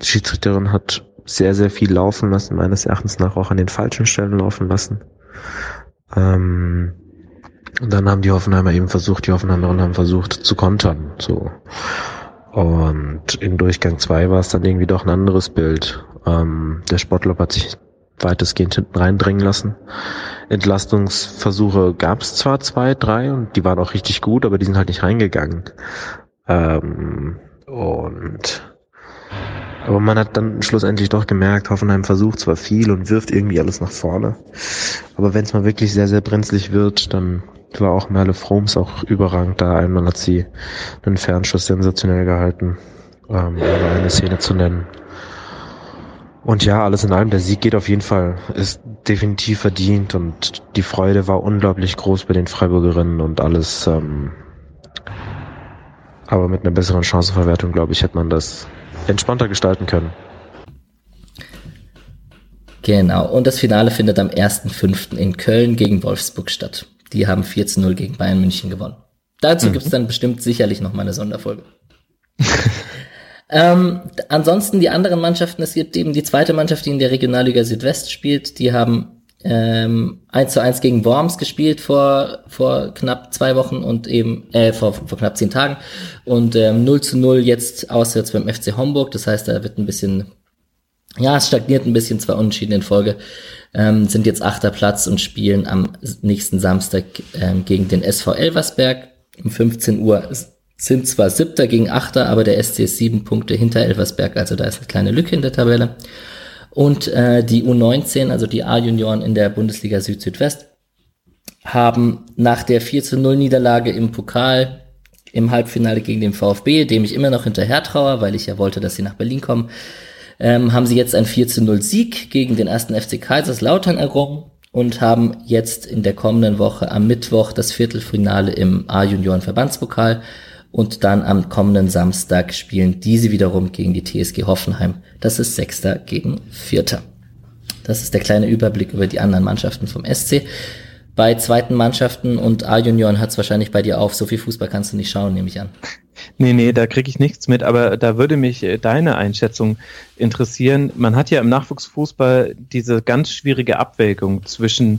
Die Schiedsrichterin hat sehr, sehr viel laufen lassen, meines Erachtens nach auch an den falschen Stellen laufen lassen. Ähm, und dann haben die Hoffenheimer eben versucht, die Hoffenheimerinnen haben versucht zu kontern. So. Und in Durchgang zwei war es dann irgendwie doch ein anderes Bild. Ähm, der Sportler hat sich weitestgehend hinten reindrängen lassen. Entlastungsversuche gab es zwar zwei, drei und die waren auch richtig gut, aber die sind halt nicht reingegangen. Ähm, und aber man hat dann schlussendlich doch gemerkt, Hoffenheim versucht zwar viel und wirft irgendwie alles nach vorne. Aber wenn es mal wirklich sehr, sehr brenzlig wird, dann war auch Merle Froms auch überragend da. Einmal hat sie einen Fernschuss sensationell gehalten, ähm, um eine Szene zu nennen. Und ja, alles in allem, der Sieg geht auf jeden Fall, ist definitiv verdient und die Freude war unglaublich groß bei den Freiburgerinnen und alles. Ähm, aber mit einer besseren Chancenverwertung, glaube ich, hätte man das entspannter gestalten können. Genau, und das Finale findet am 1.5. in Köln gegen Wolfsburg statt. Die haben 4 zu 0 gegen Bayern München gewonnen. Dazu mhm. gibt es dann bestimmt sicherlich noch mal eine Sonderfolge. (laughs) ähm, ansonsten die anderen Mannschaften, es gibt eben die zweite Mannschaft, die in der Regionalliga Südwest spielt, die haben ähm, 1 zu 1 gegen Worms gespielt vor, vor knapp zwei Wochen und eben, äh, vor, vor knapp zehn Tagen und ähm, 0 zu 0 jetzt auswärts beim FC Homburg. Das heißt, da wird ein bisschen, ja, es stagniert ein bisschen, zwei Unentschieden in Folge, ähm, sind jetzt achter Platz und spielen am nächsten Samstag ähm, gegen den SV Elversberg. Um 15 Uhr sind zwar siebter gegen achter, aber der SC ist sieben Punkte hinter Elversberg, also da ist eine kleine Lücke in der Tabelle. Und äh, die U19, also die A-Junioren in der Bundesliga Süd-Südwest, haben nach der 4 zu 0 Niederlage im Pokal im Halbfinale gegen den VfB, dem ich immer noch hinterher traue, weil ich ja wollte, dass sie nach Berlin kommen, ähm, haben sie jetzt ein 4 zu 0 Sieg gegen den ersten FC Kaiserslautern errungen und haben jetzt in der kommenden Woche am Mittwoch das Viertelfinale im A-Junioren Verbandspokal Und dann am kommenden Samstag spielen diese wiederum gegen die TSG Hoffenheim. Das ist Sechster gegen Vierter. Das ist der kleine Überblick über die anderen Mannschaften vom SC. Bei zweiten Mannschaften und A-Junioren hat es wahrscheinlich bei dir auf. So viel Fußball kannst du nicht schauen, nehme ich an. Nee, nee, da kriege ich nichts mit, aber da würde mich äh, deine Einschätzung interessieren. Man hat ja im Nachwuchsfußball diese ganz schwierige Abwägung zwischen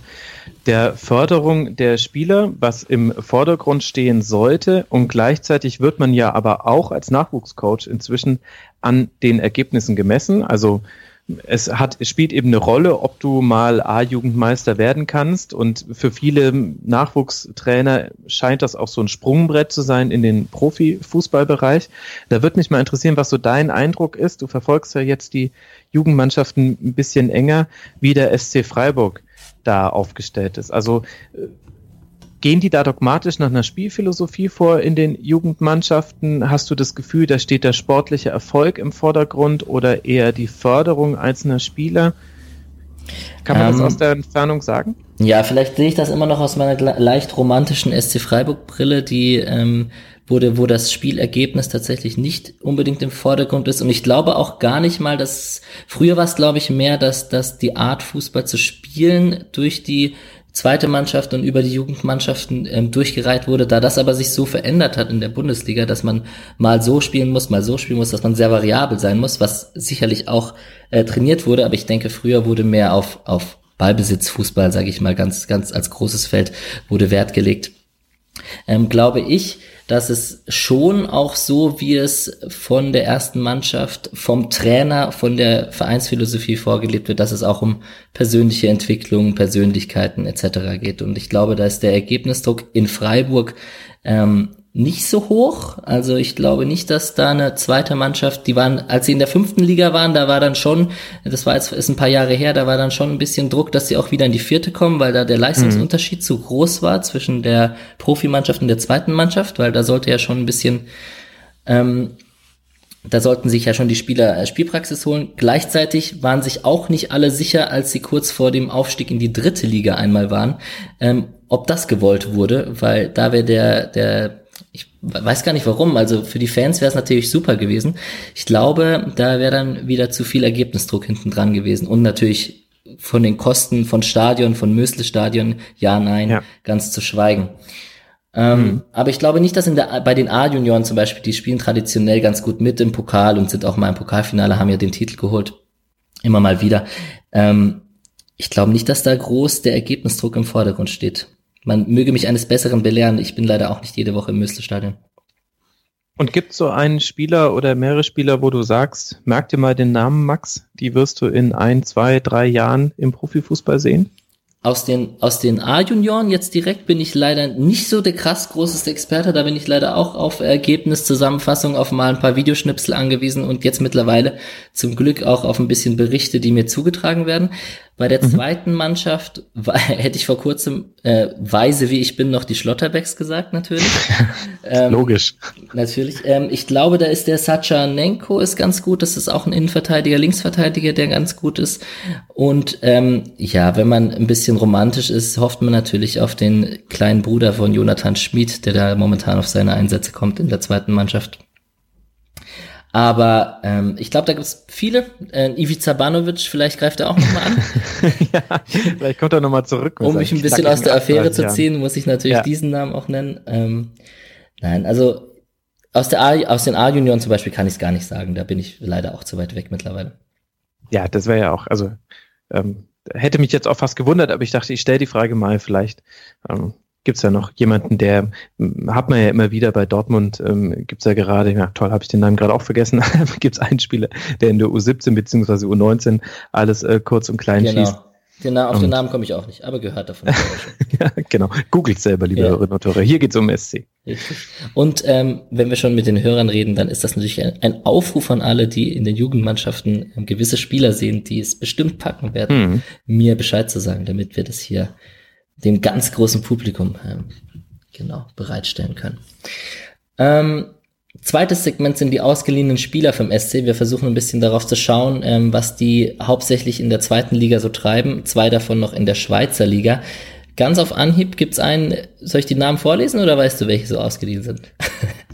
der Förderung der Spieler, was im Vordergrund stehen sollte, und gleichzeitig wird man ja aber auch als Nachwuchscoach inzwischen an den Ergebnissen gemessen. Also es hat, es spielt eben eine Rolle, ob du mal A-Jugendmeister werden kannst. Und für viele Nachwuchstrainer scheint das auch so ein Sprungbrett zu sein in den Profifußballbereich. Da wird mich mal interessieren, was so dein Eindruck ist. Du verfolgst ja jetzt die Jugendmannschaften ein bisschen enger, wie der SC Freiburg da aufgestellt ist. Also Gehen die da dogmatisch nach einer Spielphilosophie vor in den Jugendmannschaften? Hast du das Gefühl, da steht der sportliche Erfolg im Vordergrund oder eher die Förderung einzelner Spieler? Kann man ähm, das aus der Entfernung sagen? Ja, vielleicht sehe ich das immer noch aus meiner leicht romantischen SC Freiburg-Brille, die ähm, wurde, wo das Spielergebnis tatsächlich nicht unbedingt im Vordergrund ist. Und ich glaube auch gar nicht mal, dass früher war es, glaube ich, mehr, dass, dass die Art Fußball zu spielen durch die zweite Mannschaft und über die Jugendmannschaften ähm, durchgereiht wurde, da das aber sich so verändert hat in der Bundesliga, dass man mal so spielen muss, mal so spielen muss, dass man sehr variabel sein muss, was sicherlich auch äh, trainiert wurde, aber ich denke, früher wurde mehr auf, auf Ballbesitzfußball, sage ich mal, ganz, ganz als großes Feld wurde Wert gelegt. Ähm, glaube ich, dass es schon auch so, wie es von der ersten Mannschaft, vom Trainer, von der Vereinsphilosophie vorgelebt wird, dass es auch um persönliche Entwicklung, Persönlichkeiten etc. geht. Und ich glaube, da ist der Ergebnisdruck in Freiburg ähm, nicht so hoch. Also ich glaube nicht, dass da eine zweite Mannschaft, die waren, als sie in der fünften Liga waren, da war dann schon, das war jetzt ist ein paar Jahre her, da war dann schon ein bisschen Druck, dass sie auch wieder in die vierte kommen, weil da der Leistungsunterschied mhm. zu groß war zwischen der Profimannschaft und der zweiten Mannschaft, weil da sollte ja schon ein bisschen ähm, da sollten sich ja schon die Spieler äh, Spielpraxis holen. Gleichzeitig waren sich auch nicht alle sicher, als sie kurz vor dem Aufstieg in die dritte Liga einmal waren, ähm, ob das gewollt wurde, weil da wäre der, der weiß gar nicht warum. Also für die Fans wäre es natürlich super gewesen. Ich glaube, da wäre dann wieder zu viel Ergebnisdruck hinten dran gewesen. Und natürlich von den Kosten von Stadion, von Mösle-Stadion, ja, nein, ja. ganz zu schweigen. Ähm, mhm. Aber ich glaube nicht, dass in der, bei den A-Junioren zum Beispiel, die spielen traditionell ganz gut mit im Pokal und sind auch mal im Pokalfinale, haben ja den Titel geholt. Immer mal wieder. Ähm, ich glaube nicht, dass da groß der Ergebnisdruck im Vordergrund steht. Man möge mich eines Besseren belehren. Ich bin leider auch nicht jede Woche im Mösle-Stadion. Und gibt so einen Spieler oder mehrere Spieler, wo du sagst, merk dir mal den Namen Max, die wirst du in ein, zwei, drei Jahren im Profifußball sehen? Aus den, aus den A-Junioren jetzt direkt bin ich leider nicht so der krass großeste Experte. Da bin ich leider auch auf Ergebniszusammenfassung, auf mal ein paar Videoschnipsel angewiesen und jetzt mittlerweile zum Glück auch auf ein bisschen Berichte, die mir zugetragen werden. Bei der mhm. zweiten Mannschaft (laughs) hätte ich vor kurzem äh, weise wie ich bin noch die Schlotterbecks gesagt natürlich. (laughs) ähm, Logisch. Natürlich. Ähm, ich glaube, da ist der Sachanenko ist ganz gut. Das ist auch ein Innenverteidiger, Linksverteidiger, der ganz gut ist. Und ähm, ja, wenn man ein bisschen romantisch ist, hofft man natürlich auf den kleinen Bruder von Jonathan Schmid, der da momentan auf seine Einsätze kommt in der zweiten Mannschaft. Aber ähm, ich glaube, da gibt es viele. Äh, Ivica Banovic, vielleicht greift er auch nochmal an. (laughs) ja, vielleicht kommt er nochmal zurück. Um mich ein bisschen aus der Affäre zu ziehen, muss ich natürlich ja. diesen Namen auch nennen. Ähm, nein, also aus, der A, aus den A-Junioren zum Beispiel kann ich es gar nicht sagen. Da bin ich leider auch zu weit weg mittlerweile. Ja, das wäre ja auch, also ähm, hätte mich jetzt auch fast gewundert, aber ich dachte, ich stelle die Frage mal, vielleicht ähm, gibt es ja noch jemanden, der hat man ja immer wieder bei Dortmund, ähm, gibt es ja gerade, ja toll, habe ich den Namen gerade auch vergessen, (laughs) gibt es einen Spieler, der in der U17 bzw. U19 alles äh, kurz und klein genau. schießt. Genau, auf und, den Namen komme ich auch nicht, aber gehört davon. (laughs) ja, genau. Googelt selber, liebe ja. Hörerinnen und Hörer. Hier geht es um SC. Und ähm, wenn wir schon mit den Hörern reden, dann ist das natürlich ein, ein Aufruf an alle, die in den Jugendmannschaften ähm, gewisse Spieler sehen, die es bestimmt packen werden, hm. mir Bescheid zu sagen, damit wir das hier dem ganz großen Publikum ähm, genau bereitstellen können. Ähm, zweites Segment sind die ausgeliehenen Spieler vom SC. Wir versuchen ein bisschen darauf zu schauen, ähm, was die hauptsächlich in der zweiten Liga so treiben. Zwei davon noch in der Schweizer Liga. ganz auf Anhieb gibt's einen, soll ich die Namen vorlesen oder weißt du, welche so ausgeliehen sind?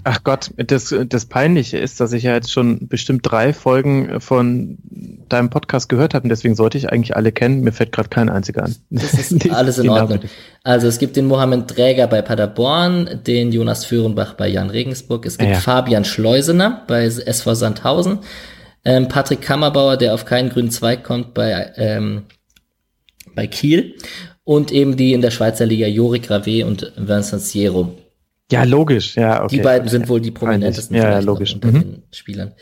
Ach Gott, das, das Peinliche ist, dass ich ja jetzt schon bestimmt drei Folgen von deinem Podcast gehört habe und deswegen sollte ich eigentlich alle kennen. Mir fällt gerade kein einziger an. Das ist (laughs) alles in Ordnung. Also es gibt den Mohammed Träger bei Paderborn, den Jonas Führenbach bei Jan Regensburg, es gibt ja. Fabian Schleusener bei SV Sandhausen, ähm, Patrick Kammerbauer, der auf keinen grünen Zweig kommt bei, ähm, bei Kiel und eben die in der Schweizer Liga Jorik Rave und Vincent Siero. Ja, logisch, ja, okay. Die beiden sind wohl die prominentesten ja, logisch. unter mhm. den Spielern.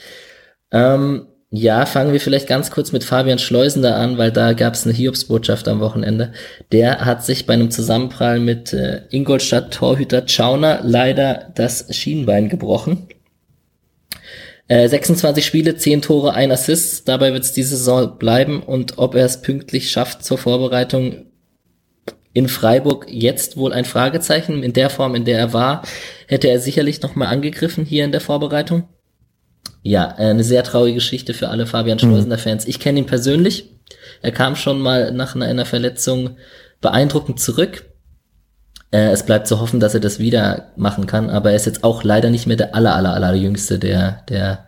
Ähm, ja, fangen wir vielleicht ganz kurz mit Fabian Schleusender an, weil da gab es eine Hiobsbotschaft am Wochenende. Der hat sich bei einem Zusammenprall mit äh, Ingolstadt-Torhüter Schauner leider das Schienbein gebrochen. Äh, 26 Spiele, 10 Tore, 1 Assist. Dabei wird es diese Saison bleiben und ob er es pünktlich schafft zur Vorbereitung, in Freiburg jetzt wohl ein Fragezeichen. In der Form, in der er war, hätte er sicherlich nochmal angegriffen hier in der Vorbereitung. Ja, äh, eine sehr traurige Geschichte für alle Fabian mhm. Schleusener Fans. Ich kenne ihn persönlich. Er kam schon mal nach einer Verletzung beeindruckend zurück. Äh, es bleibt zu hoffen, dass er das wieder machen kann, aber er ist jetzt auch leider nicht mehr der aller, aller, aller jüngste, der, der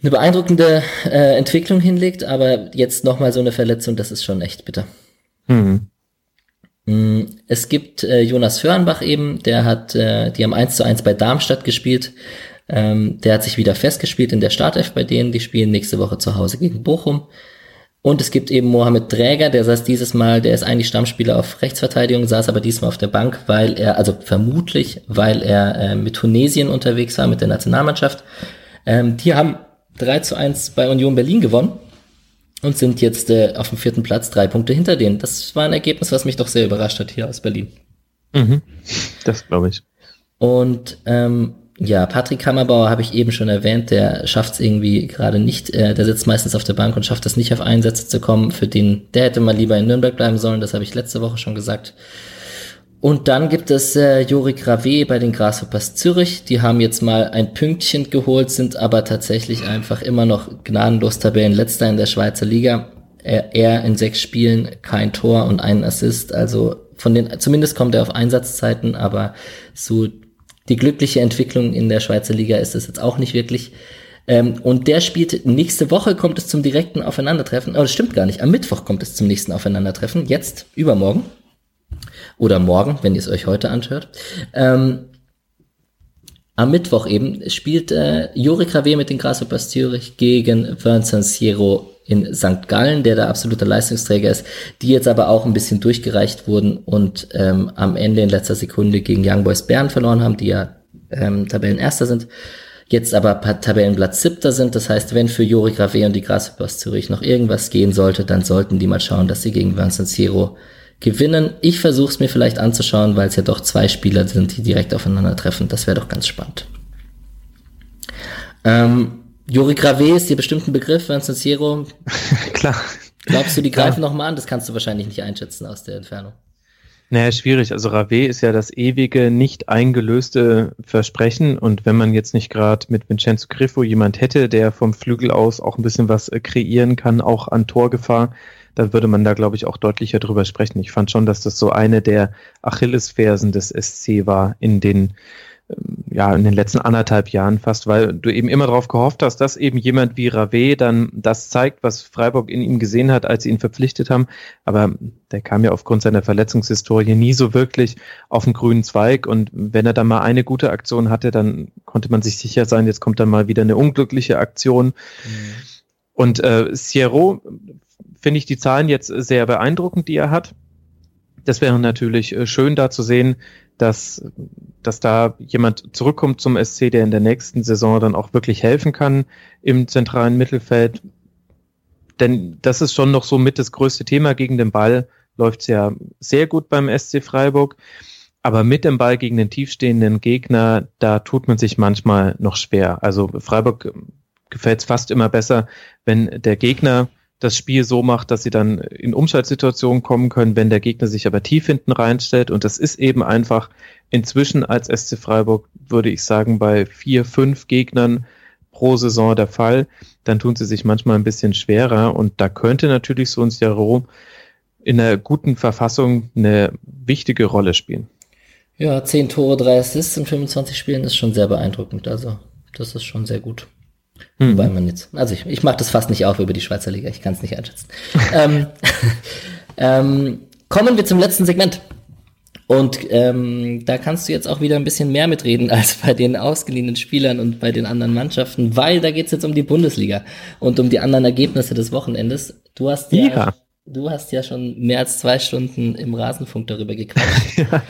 eine beeindruckende äh, Entwicklung hinlegt, aber jetzt nochmal so eine Verletzung, das ist schon echt bitter. Mhm. Mm, es gibt äh, Jonas Hörnbach eben, der hat, äh, die haben 1 zu 1 bei Darmstadt gespielt. Ähm, der hat sich wieder festgespielt in der Startelf bei denen. Die spielen nächste Woche zu Hause gegen Bochum. Und es gibt eben Mohamed Träger, der saß dieses Mal, der ist eigentlich Stammspieler auf Rechtsverteidigung, saß aber diesmal auf der Bank, weil er, also vermutlich, weil er äh, mit Tunesien unterwegs war, mit der Nationalmannschaft. Ähm, die haben 3 zu 1 bei Union Berlin gewonnen und sind jetzt äh, auf dem vierten Platz, drei Punkte hinter denen. Das war ein Ergebnis, was mich doch sehr überrascht hat hier aus Berlin. Mhm. Das glaube ich. Und ähm, ja, Patrick Kammerbauer habe ich eben schon erwähnt, der schafft es irgendwie gerade nicht. Äh, der sitzt meistens auf der Bank und schafft es nicht auf Einsätze zu kommen. Für den, der hätte mal lieber in Nürnberg bleiben sollen. Das habe ich letzte Woche schon gesagt. Und dann gibt es äh, Jorik Rave bei den Grasshoppers Zürich. Die haben jetzt mal ein Pünktchen geholt, sind aber tatsächlich einfach immer noch gnadenlos Tabellenletzter in der Schweizer Liga. Er, er in sechs Spielen kein Tor und einen Assist. Also von den, zumindest kommt er auf Einsatzzeiten, aber so die glückliche Entwicklung in der Schweizer Liga ist es jetzt auch nicht wirklich. Ähm, und der spielt nächste Woche kommt es zum direkten Aufeinandertreffen. Oh, das stimmt gar nicht. Am Mittwoch kommt es zum nächsten Aufeinandertreffen. Jetzt, übermorgen oder morgen, wenn ihr es euch heute anhört. Ähm, am Mittwoch eben spielt äh, Jori Kravé mit den Grasshoppers Zürich gegen Vincent Siero in St. Gallen, der der absolute Leistungsträger ist, die jetzt aber auch ein bisschen durchgereicht wurden und ähm, am Ende in letzter Sekunde gegen Young Boys Bern verloren haben, die ja ähm, Tabellenerster sind, jetzt aber Tabellenplatz siebter sind. Das heißt, wenn für Jori Gravé und die Grasshoppers Zürich noch irgendwas gehen sollte, dann sollten die mal schauen, dass sie gegen Vincent Siero gewinnen. Ich versuche es mir vielleicht anzuschauen, weil es ja doch zwei Spieler sind, die direkt aufeinandertreffen. Das wäre doch ganz spannend. Ähm, Juri Grave ist dir bestimmt ein Begriff, Vincent Siero. (laughs) Klar. Glaubst du, die greifen ja. nochmal an? Das kannst du wahrscheinlich nicht einschätzen aus der Entfernung. Naja, schwierig. Also Rave ist ja das ewige, nicht eingelöste Versprechen. Und wenn man jetzt nicht gerade mit Vincenzo Griffo jemand hätte, der vom Flügel aus auch ein bisschen was äh, kreieren kann, auch an Torgefahr, dann würde man da, glaube ich, auch deutlicher drüber sprechen. Ich fand schon, dass das so eine der Achillesfersen des SC war in den ja, in den letzten anderthalb Jahren fast, weil du eben immer darauf gehofft hast, dass eben jemand wie Rave dann das zeigt, was Freiburg in ihm gesehen hat, als sie ihn verpflichtet haben. Aber der kam ja aufgrund seiner Verletzungshistorie nie so wirklich auf den grünen Zweig. Und wenn er dann mal eine gute Aktion hatte, dann konnte man sich sicher sein, jetzt kommt dann mal wieder eine unglückliche Aktion. Mhm. Und äh, Sierro finde ich die Zahlen jetzt sehr beeindruckend, die er hat. Das wäre natürlich äh, schön da zu sehen, dass, dass da jemand zurückkommt zum SC, der in der nächsten Saison dann auch wirklich helfen kann im zentralen Mittelfeld. Denn das ist schon noch so mit das größte Thema gegen den Ball. Läuft es ja sehr gut beim SC Freiburg. Aber mit dem Ball gegen den tiefstehenden Gegner, da tut man sich manchmal noch schwer. Also Freiburg gefällt es fast immer besser, wenn der Gegner das Spiel so macht, dass sie dann in Umschaltsituationen kommen können, wenn der Gegner sich aber tief hinten reinstellt. Und das ist eben einfach inzwischen als SC Freiburg, würde ich sagen, bei vier, fünf Gegnern pro Saison der Fall. Dann tun sie sich manchmal ein bisschen schwerer. Und da könnte natürlich so ein Jaro in einer guten Verfassung eine wichtige Rolle spielen. Ja, 10 Tore, 3 Assists in 25 Spielen ist schon sehr beeindruckend. Also, das ist schon sehr gut. Mhm. Wobei man jetzt, also ich, ich mache das fast nicht auf über die Schweizer Liga, ich kann es nicht einschätzen. (laughs) ähm, (laughs) ähm, kommen wir zum letzten Segment. Und ähm, da kannst du jetzt auch wieder ein bisschen mehr mitreden als bei den ausgeliehenen Spielern und bei den anderen Mannschaften, weil da geht's jetzt um die Bundesliga und um die anderen Ergebnisse des Wochenendes. Du hast ja, ja. du hast ja schon mehr als zwei Stunden im Rasenfunk darüber gequatscht. (laughs) ja.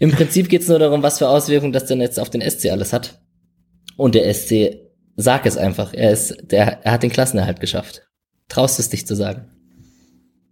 Im Prinzip geht's nur darum, was für Auswirkungen das denn jetzt auf den SC alles hat. Und der SC, sag es einfach, er ist, der, er hat den Klassenerhalt geschafft. Traust es dich zu sagen?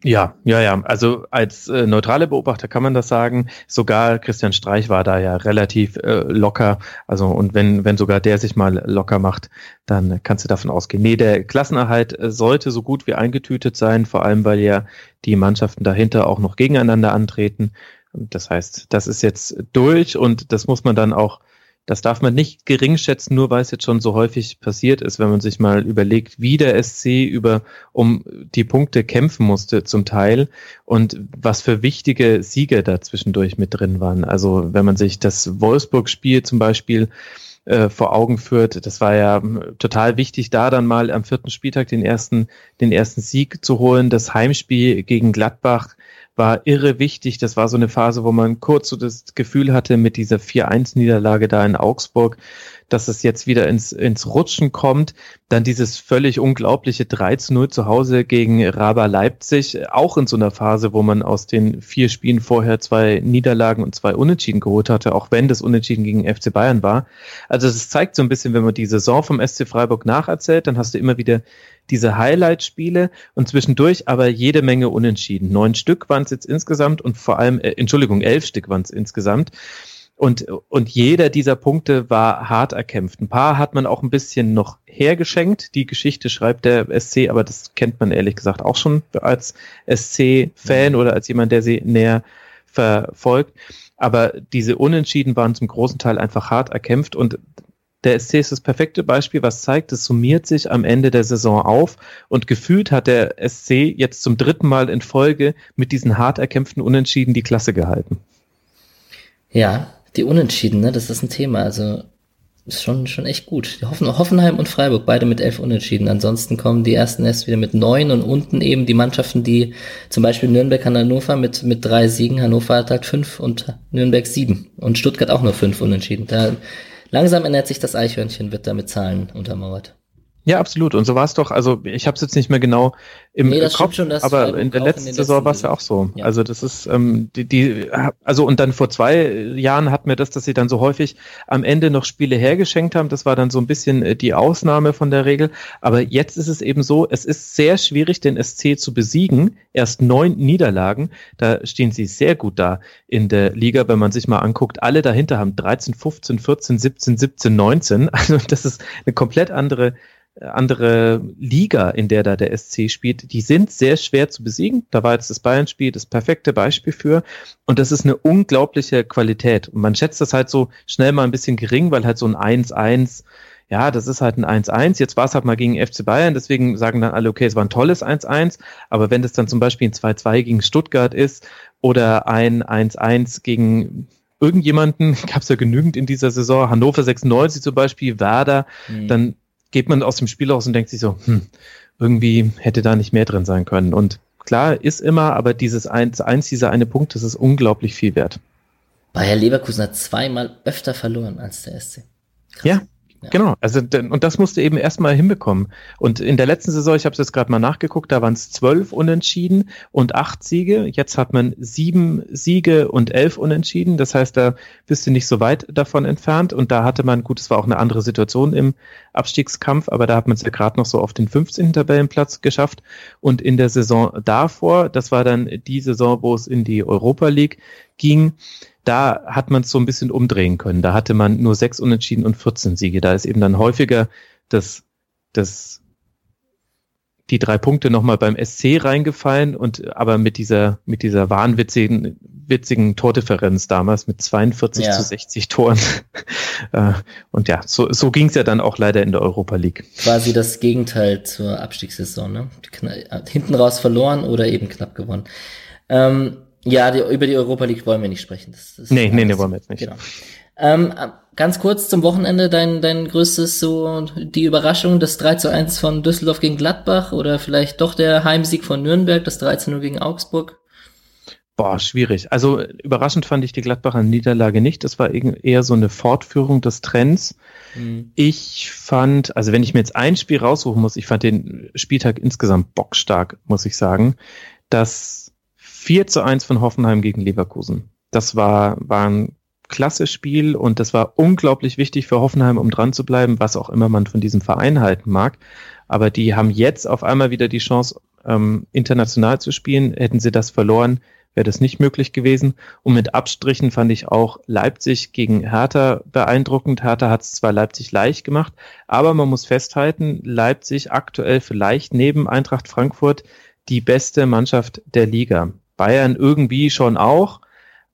Ja, ja, ja. Also als äh, neutrale Beobachter kann man das sagen. Sogar Christian Streich war da ja relativ äh, locker. Also und wenn wenn sogar der sich mal locker macht, dann kannst du davon ausgehen. Nee, der Klassenerhalt äh, sollte so gut wie eingetütet sein, vor allem weil ja die Mannschaften dahinter auch noch gegeneinander antreten. Das heißt, das ist jetzt durch und das muss man dann auch das darf man nicht gering schätzen, nur weil es jetzt schon so häufig passiert ist, wenn man sich mal überlegt, wie der SC über um die Punkte kämpfen musste zum Teil und was für wichtige Siege da zwischendurch mit drin waren. Also wenn man sich das Wolfsburg-Spiel zum Beispiel äh, vor Augen führt. Das war ja total wichtig, da dann mal am vierten Spieltag den ersten, den ersten Sieg zu holen. Das Heimspiel gegen Gladbach war irre wichtig. Das war so eine Phase, wo man kurz so das Gefühl hatte mit dieser 4-1-Niederlage da in Augsburg, dass es jetzt wieder ins, ins Rutschen kommt. Dann dieses völlig unglaubliche 3-0 zu Hause gegen Raba Leipzig, auch in so einer Phase, wo man aus den vier Spielen vorher zwei Niederlagen und zwei Unentschieden geholt hatte, auch wenn das Unentschieden gegen FC Bayern war. Also es zeigt so ein bisschen, wenn man die Saison vom SC Freiburg nacherzählt, dann hast du immer wieder diese Highlight-Spiele und zwischendurch aber jede Menge Unentschieden. Neun Stück waren es jetzt insgesamt und vor allem, äh, Entschuldigung, elf Stück waren es insgesamt. Und, und jeder dieser Punkte war hart erkämpft. Ein paar hat man auch ein bisschen noch hergeschenkt. Die Geschichte schreibt der SC, aber das kennt man ehrlich gesagt auch schon als SC-Fan mhm. oder als jemand, der sie näher verfolgt. Aber diese Unentschieden waren zum großen Teil einfach hart erkämpft und der SC ist das perfekte Beispiel, was zeigt, es summiert sich am Ende der Saison auf und gefühlt hat der SC jetzt zum dritten Mal in Folge mit diesen hart erkämpften Unentschieden die Klasse gehalten. Ja, die Unentschieden, ne, das ist ein Thema. Also ist schon, schon echt gut. Hoffen, Hoffenheim und Freiburg, beide mit elf Unentschieden. Ansonsten kommen die ersten erst wieder mit neun und unten eben die Mannschaften, die zum Beispiel Nürnberg an Hannover mit, mit drei Siegen. Hannover hat halt fünf und Nürnberg sieben. Und Stuttgart auch nur fünf Unentschieden. Da Langsam ernährt sich das Eichhörnchen, wird da mit Zahlen untermauert. Ja, absolut. Und so war es doch. Also ich habe es jetzt nicht mehr genau im nee, Kopf, schon, aber in der letzten Saison war es ja auch so. Ja. Also das ist ähm, die, die, also und dann vor zwei Jahren hatten wir das, dass sie dann so häufig am Ende noch Spiele hergeschenkt haben. Das war dann so ein bisschen äh, die Ausnahme von der Regel. Aber jetzt ist es eben so, es ist sehr schwierig, den SC zu besiegen. Erst neun Niederlagen, da stehen sie sehr gut da in der Liga, wenn man sich mal anguckt. Alle dahinter haben 13, 15, 14, 17, 17, 19. Also das ist eine komplett andere andere Liga, in der da der SC spielt, die sind sehr schwer zu besiegen. Da war jetzt das Bayern-Spiel das perfekte Beispiel für. Und das ist eine unglaubliche Qualität. Und man schätzt das halt so schnell mal ein bisschen gering, weil halt so ein 1-1, ja, das ist halt ein 1-1. Jetzt war es halt mal gegen FC Bayern, deswegen sagen dann alle, okay, es war ein tolles 1-1. Aber wenn das dann zum Beispiel ein 2-2 gegen Stuttgart ist oder ein 1-1 gegen irgendjemanden, (laughs) gab es ja genügend in dieser Saison, Hannover 96 zum Beispiel, Werder, mhm. dann geht man aus dem Spiel raus und denkt sich so, hm, irgendwie hätte da nicht mehr drin sein können. Und klar, ist immer, aber dieses eins, eins dieser eine Punkt, das ist unglaublich viel wert. Bayer Leverkusen hat zweimal öfter verloren als der SC. Krass. Ja, Genau, also und das musste eben erstmal hinbekommen. Und in der letzten Saison, ich habe es jetzt gerade mal nachgeguckt, da waren es zwölf Unentschieden und acht Siege. Jetzt hat man sieben Siege und elf Unentschieden. Das heißt, da bist du nicht so weit davon entfernt. Und da hatte man, gut, es war auch eine andere Situation im Abstiegskampf, aber da hat man es ja gerade noch so auf den 15. Tabellenplatz geschafft. Und in der Saison davor, das war dann die Saison, wo es in die Europa League ging, da hat man es so ein bisschen umdrehen können. Da hatte man nur sechs Unentschieden und 14 Siege. Da ist eben dann häufiger das, das, die drei Punkte nochmal beim SC reingefallen und aber mit dieser, mit dieser wahnwitzigen, witzigen Tordifferenz damals mit 42 ja. zu 60 Toren. (laughs) Äh, und ja, so, so ging es ja dann auch leider in der Europa League. Quasi das Gegenteil zur Abstiegssaison, ne? Hinten raus verloren oder eben knapp gewonnen. Ähm, ja, die, über die Europa League wollen wir nicht sprechen. Das, das nee, nee, nee, wollen wir jetzt nicht. Genau. Ähm, ganz kurz zum Wochenende, dein, dein größtes so, die Überraschung, das 3 zu 1 von Düsseldorf gegen Gladbach oder vielleicht doch der Heimsieg von Nürnberg, das 13 0 gegen Augsburg? Boah, schwierig. Also überraschend fand ich die Gladbacher Niederlage nicht. Das war eher so eine Fortführung des Trends. Mhm. Ich fand, also wenn ich mir jetzt ein Spiel raussuchen muss, ich fand den Spieltag insgesamt bockstark, muss ich sagen. Das 4 zu 1 von Hoffenheim gegen Leverkusen. Das war, war ein klasse Spiel und das war unglaublich wichtig für Hoffenheim, um dran zu bleiben, was auch immer man von diesem Verein halten mag. Aber die haben jetzt auf einmal wieder die Chance, ähm, international zu spielen. Hätten sie das verloren, wäre das nicht möglich gewesen. Und mit Abstrichen fand ich auch Leipzig gegen Hertha beeindruckend. Hertha hat es zwar Leipzig leicht gemacht, aber man muss festhalten, Leipzig aktuell vielleicht neben Eintracht Frankfurt die beste Mannschaft der Liga. Bayern irgendwie schon auch,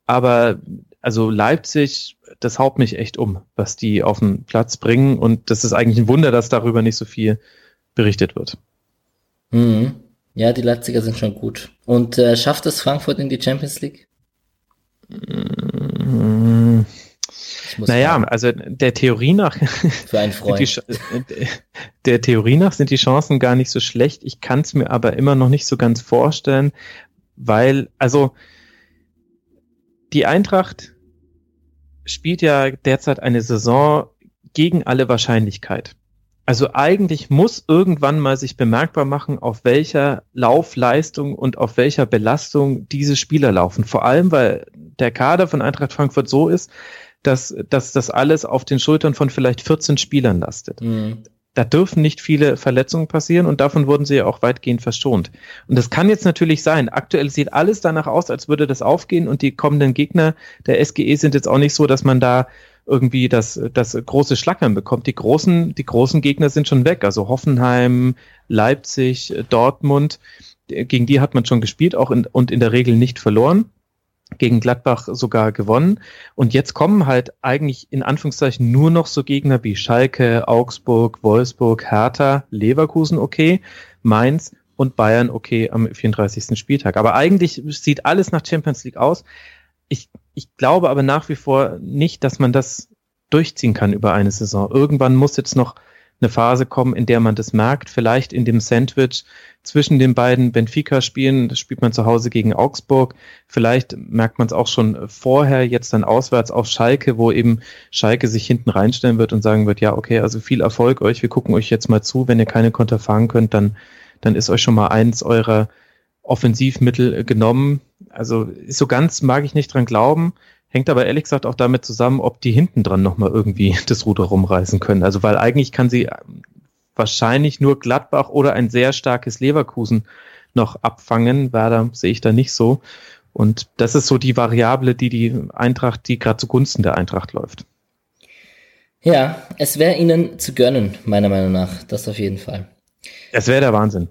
aber also Leipzig, das haut mich echt um, was die auf den Platz bringen. Und das ist eigentlich ein Wunder, dass darüber nicht so viel berichtet wird. Mhm. Ja, die Leipziger sind schon gut. Und äh, schafft es Frankfurt in die Champions League? Mmh. Naja, fragen. also der Theorie nach für einen (laughs) Freund. Die, der Theorie nach sind die Chancen gar nicht so schlecht. Ich kann es mir aber immer noch nicht so ganz vorstellen, weil, also die Eintracht spielt ja derzeit eine Saison gegen alle Wahrscheinlichkeit. Also eigentlich muss irgendwann mal sich bemerkbar machen, auf welcher Laufleistung und auf welcher Belastung diese Spieler laufen. Vor allem, weil der Kader von Eintracht Frankfurt so ist, dass, dass das alles auf den Schultern von vielleicht 14 Spielern lastet. Mhm. Da dürfen nicht viele Verletzungen passieren und davon wurden sie ja auch weitgehend verschont. Und das kann jetzt natürlich sein. Aktuell sieht alles danach aus, als würde das aufgehen und die kommenden Gegner der SGE sind jetzt auch nicht so, dass man da irgendwie das, das große Schlackern bekommt. Die großen, die großen Gegner sind schon weg. Also Hoffenheim, Leipzig, Dortmund, gegen die hat man schon gespielt auch in, und in der Regel nicht verloren gegen Gladbach sogar gewonnen. Und jetzt kommen halt eigentlich in Anführungszeichen nur noch so Gegner wie Schalke, Augsburg, Wolfsburg, Hertha, Leverkusen okay, Mainz und Bayern okay am 34. Spieltag. Aber eigentlich sieht alles nach Champions League aus. Ich, ich glaube aber nach wie vor nicht, dass man das durchziehen kann über eine Saison. Irgendwann muss jetzt noch eine Phase kommen, in der man das merkt, vielleicht in dem Sandwich zwischen den beiden Benfica-Spielen, das spielt man zu Hause gegen Augsburg, vielleicht merkt man es auch schon vorher, jetzt dann auswärts auf Schalke, wo eben Schalke sich hinten reinstellen wird und sagen wird, ja, okay, also viel Erfolg euch, wir gucken euch jetzt mal zu, wenn ihr keine Konter fahren könnt, dann, dann ist euch schon mal eins eurer Offensivmittel genommen. Also so ganz mag ich nicht dran glauben. Hängt aber ehrlich gesagt auch damit zusammen, ob die hinten dran nochmal irgendwie (laughs) das Ruder rumreißen können. Also weil eigentlich kann sie wahrscheinlich nur Gladbach oder ein sehr starkes Leverkusen noch abfangen. Werder sehe ich da nicht so. Und das ist so die Variable, die die Eintracht, die gerade zugunsten der Eintracht läuft. Ja, es wäre ihnen zu gönnen, meiner Meinung nach. Das auf jeden Fall. Es wäre der Wahnsinn.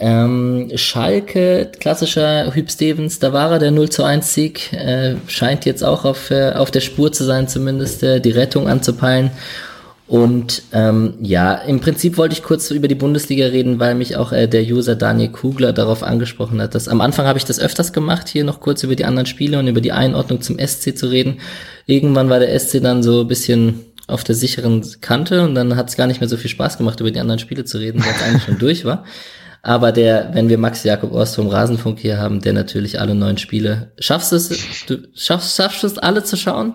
Ähm, Schalke, klassischer Hüb Stevens, da war er, der 0 zu 1 Sieg, äh, scheint jetzt auch auf, äh, auf der Spur zu sein, zumindest äh, die Rettung anzupeilen. Und ähm, ja, im Prinzip wollte ich kurz über die Bundesliga reden, weil mich auch äh, der User Daniel Kugler darauf angesprochen hat. Dass am Anfang habe ich das öfters gemacht, hier noch kurz über die anderen Spiele und über die Einordnung zum SC zu reden. Irgendwann war der SC dann so ein bisschen auf der sicheren Kante und dann hat es gar nicht mehr so viel Spaß gemacht, über die anderen Spiele zu reden, weil es eigentlich schon durch war. (laughs) Aber der, wenn wir Max Jakob Ost vom Rasenfunk hier haben, der natürlich alle neun Spiele. Schaffst du es, du schaffst, schaffst du es alle zu schauen?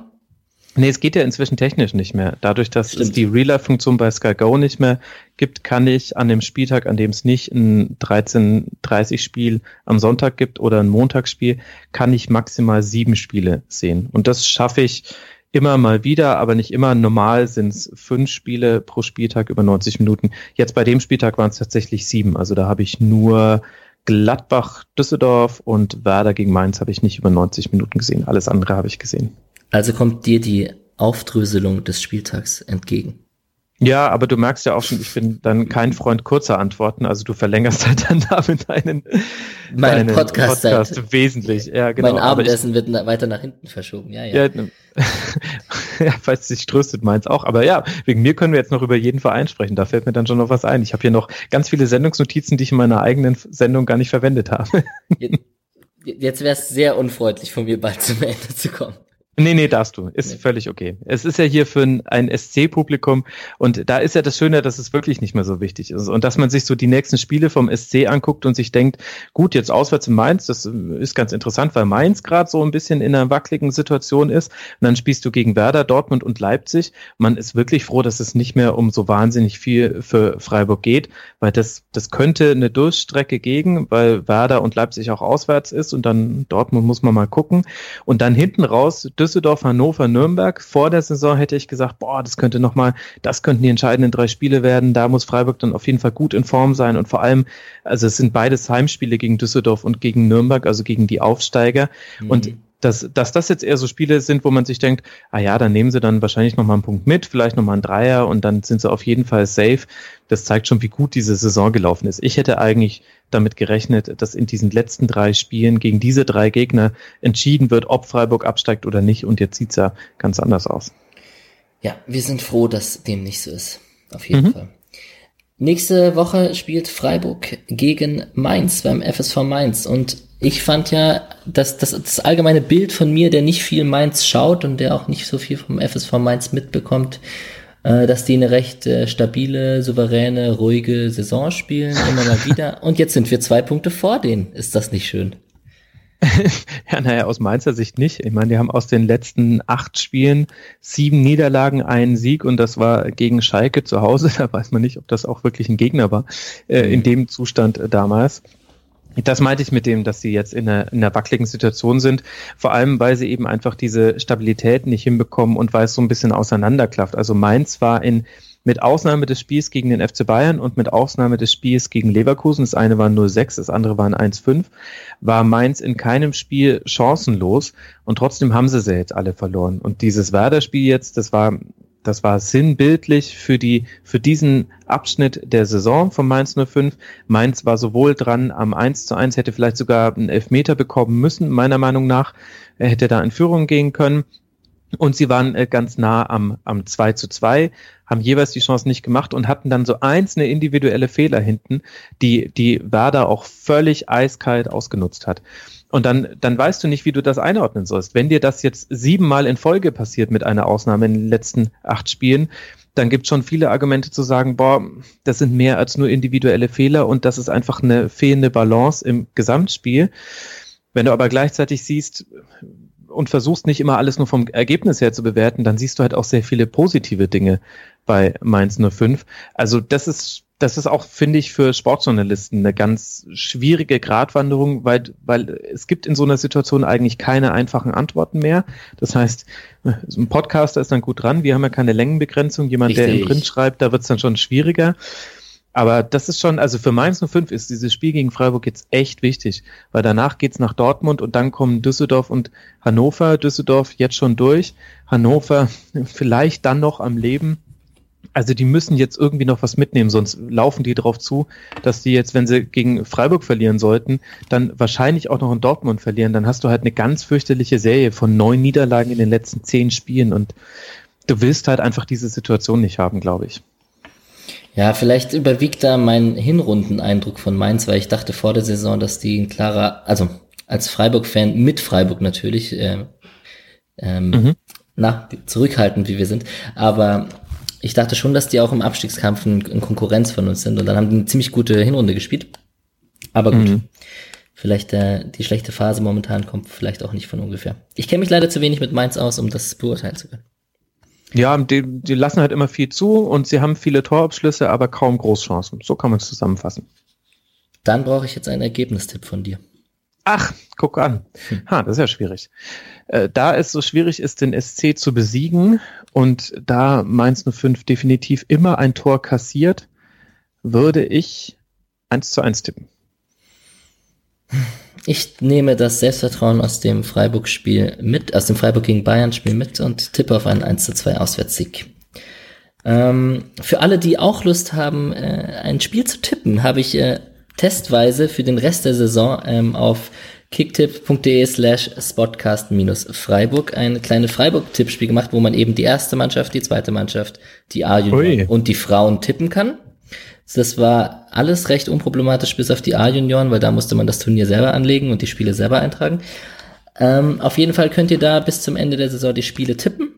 Nee, es geht ja inzwischen technisch nicht mehr. Dadurch, dass Stimmt. es die Real-Life-Funktion bei Sky Go nicht mehr gibt, kann ich an dem Spieltag, an dem es nicht ein 13.30-Spiel am Sonntag gibt oder ein Montagsspiel, kann ich maximal sieben Spiele sehen. Und das schaffe ich immer mal wieder, aber nicht immer. Normal sind es fünf Spiele pro Spieltag über 90 Minuten. Jetzt bei dem Spieltag waren es tatsächlich sieben. Also da habe ich nur Gladbach, Düsseldorf und Werder gegen Mainz habe ich nicht über 90 Minuten gesehen. Alles andere habe ich gesehen. Also kommt dir die Aufdröselung des Spieltags entgegen. Ja, aber du merkst ja auch schon, ich bin dann kein Freund kurzer Antworten. Also du verlängerst halt dann (laughs) damit deinen, Mein deinen Podcast, Podcast wesentlich. Ja, genau. Mein Abendessen ich, wird weiter nach hinten verschoben. Ja, ja. ja, (laughs) ja falls es sich tröstet, meins auch. Aber ja, wegen mir können wir jetzt noch über jeden Verein sprechen. Da fällt mir dann schon noch was ein. Ich habe hier noch ganz viele Sendungsnotizen, die ich in meiner eigenen Sendung gar nicht verwendet habe. Jetzt wäre es sehr unfreundlich von mir, bald zum Ende zu kommen. Nee, nee, darfst du. Ist nee. völlig okay. Es ist ja hier für ein, ein SC-Publikum und da ist ja das Schöne, dass es wirklich nicht mehr so wichtig ist und dass man sich so die nächsten Spiele vom SC anguckt und sich denkt, gut, jetzt auswärts in Mainz, das ist ganz interessant, weil Mainz gerade so ein bisschen in einer wackeligen Situation ist und dann spielst du gegen Werder, Dortmund und Leipzig. Man ist wirklich froh, dass es nicht mehr um so wahnsinnig viel für Freiburg geht, weil das, das könnte eine Durchstrecke gegen, weil Werder und Leipzig auch auswärts ist und dann Dortmund muss man mal gucken und dann hinten raus Düsseldorf, Hannover, Nürnberg. Vor der Saison hätte ich gesagt, boah, das könnte nochmal, das könnten die entscheidenden drei Spiele werden. Da muss Freiburg dann auf jeden Fall gut in Form sein und vor allem, also es sind beides Heimspiele gegen Düsseldorf und gegen Nürnberg, also gegen die Aufsteiger. Mhm. Und dass, dass das jetzt eher so Spiele sind, wo man sich denkt, ah ja, dann nehmen sie dann wahrscheinlich nochmal einen Punkt mit, vielleicht nochmal einen Dreier und dann sind sie auf jeden Fall safe. Das zeigt schon, wie gut diese Saison gelaufen ist. Ich hätte eigentlich damit gerechnet, dass in diesen letzten drei Spielen gegen diese drei Gegner entschieden wird, ob Freiburg absteigt oder nicht. Und jetzt sieht's ja ganz anders aus. Ja, wir sind froh, dass dem nicht so ist. Auf jeden mhm. Fall. Nächste Woche spielt Freiburg gegen Mainz beim FSV Mainz und ich fand ja, dass das, das allgemeine Bild von mir, der nicht viel Mainz schaut und der auch nicht so viel vom FSV Mainz mitbekommt, dass die eine recht äh, stabile, souveräne, ruhige Saison spielen, immer mal wieder. (laughs) Und jetzt sind wir zwei Punkte vor denen. Ist das nicht schön? (laughs) ja, naja, aus Mainzer Sicht nicht. Ich meine, die haben aus den letzten acht Spielen sieben Niederlagen, einen Sieg und das war gegen Schalke zu Hause. (laughs) Da weiß man nicht, ob das auch wirklich ein Gegner war äh, in dem Zustand äh, damals. Das meinte ich mit dem, dass sie jetzt in einer, in einer wackeligen Situation sind. Vor allem, weil sie eben einfach diese Stabilität nicht hinbekommen und weil es so ein bisschen auseinanderklafft. Also Mainz war in, mit Ausnahme des Spiels gegen den FC Bayern und mit Ausnahme des Spiels gegen Leverkusen, das eine war 0-6, das andere war 1-5, war Mainz in keinem Spiel chancenlos und trotzdem haben sie sie jetzt alle verloren. Und dieses Werder-Spiel jetzt, das war das war sinnbildlich für die, für diesen Abschnitt der Saison von Mainz 05. Mainz war sowohl dran am 1 zu 1, hätte vielleicht sogar einen Elfmeter bekommen müssen, meiner Meinung nach. Er hätte da in Führung gehen können. Und sie waren äh, ganz nah am, am 2 zu 2, haben jeweils die Chance nicht gemacht und hatten dann so einzelne individuelle Fehler hinten, die, die Werder auch völlig eiskalt ausgenutzt hat. Und dann, dann weißt du nicht, wie du das einordnen sollst. Wenn dir das jetzt siebenmal in Folge passiert mit einer Ausnahme in den letzten acht Spielen, dann gibt es schon viele Argumente zu sagen, boah, das sind mehr als nur individuelle Fehler und das ist einfach eine fehlende Balance im Gesamtspiel. Wenn du aber gleichzeitig siehst und versuchst nicht immer alles nur vom Ergebnis her zu bewerten, dann siehst du halt auch sehr viele positive Dinge bei Mainz 05. Also das ist das ist auch, finde ich, für Sportjournalisten eine ganz schwierige Gratwanderung, weil, weil es gibt in so einer Situation eigentlich keine einfachen Antworten mehr. Das heißt, ein Podcaster ist dann gut dran. Wir haben ja keine Längenbegrenzung. Jemand, Richtig. der im Print schreibt, da wird es dann schon schwieriger. Aber das ist schon, also für Mainz 05 ist dieses Spiel gegen Freiburg jetzt echt wichtig, weil danach geht's nach Dortmund und dann kommen Düsseldorf und Hannover. Düsseldorf jetzt schon durch, Hannover (laughs) vielleicht dann noch am Leben. Also die müssen jetzt irgendwie noch was mitnehmen, sonst laufen die darauf zu, dass die jetzt, wenn sie gegen Freiburg verlieren sollten, dann wahrscheinlich auch noch in Dortmund verlieren. Dann hast du halt eine ganz fürchterliche Serie von neun Niederlagen in den letzten zehn Spielen und du willst halt einfach diese Situation nicht haben, glaube ich. Ja, vielleicht überwiegt da mein Hinrundeneindruck von Mainz, weil ich dachte vor der Saison, dass die ein klarer, also als Freiburg-Fan mit Freiburg natürlich, äh, ähm, mhm. na, zurückhaltend wie wir sind, aber ich dachte schon, dass die auch im Abstiegskampf in, in Konkurrenz von uns sind und dann haben die eine ziemlich gute Hinrunde gespielt. Aber gut. Mhm. Vielleicht äh, die schlechte Phase momentan kommt vielleicht auch nicht von ungefähr. Ich kenne mich leider zu wenig mit Mainz aus, um das beurteilen zu können. Ja, die, die lassen halt immer viel zu und sie haben viele Torabschlüsse, aber kaum Großchancen. So kann man es zusammenfassen. Dann brauche ich jetzt einen Ergebnistipp von dir. Ach, guck an. Hm. Ha, das ist ja schwierig. Äh, da es so schwierig ist, den SC zu besiegen und da Mainz 05 definitiv immer ein Tor kassiert, würde ich 1 zu 1 tippen. Ich nehme das Selbstvertrauen aus dem Freiburg-Spiel mit, aus dem Freiburg gegen Bayern-Spiel mit und tippe auf einen 1 zu 2 Auswärtssieg. Ähm, für alle, die auch Lust haben, äh, ein Spiel zu tippen, habe ich äh, testweise für den Rest der Saison ähm, auf kicktipp.de slash spotcast minus Freiburg ein kleine Freiburg-Tippspiel gemacht, wo man eben die erste Mannschaft, die zweite Mannschaft, die A-Junior und die Frauen tippen kann. Das war alles recht unproblematisch bis auf die A-Junioren, weil da musste man das Turnier selber anlegen und die Spiele selber eintragen. Ähm, auf jeden Fall könnt ihr da bis zum Ende der Saison die Spiele tippen.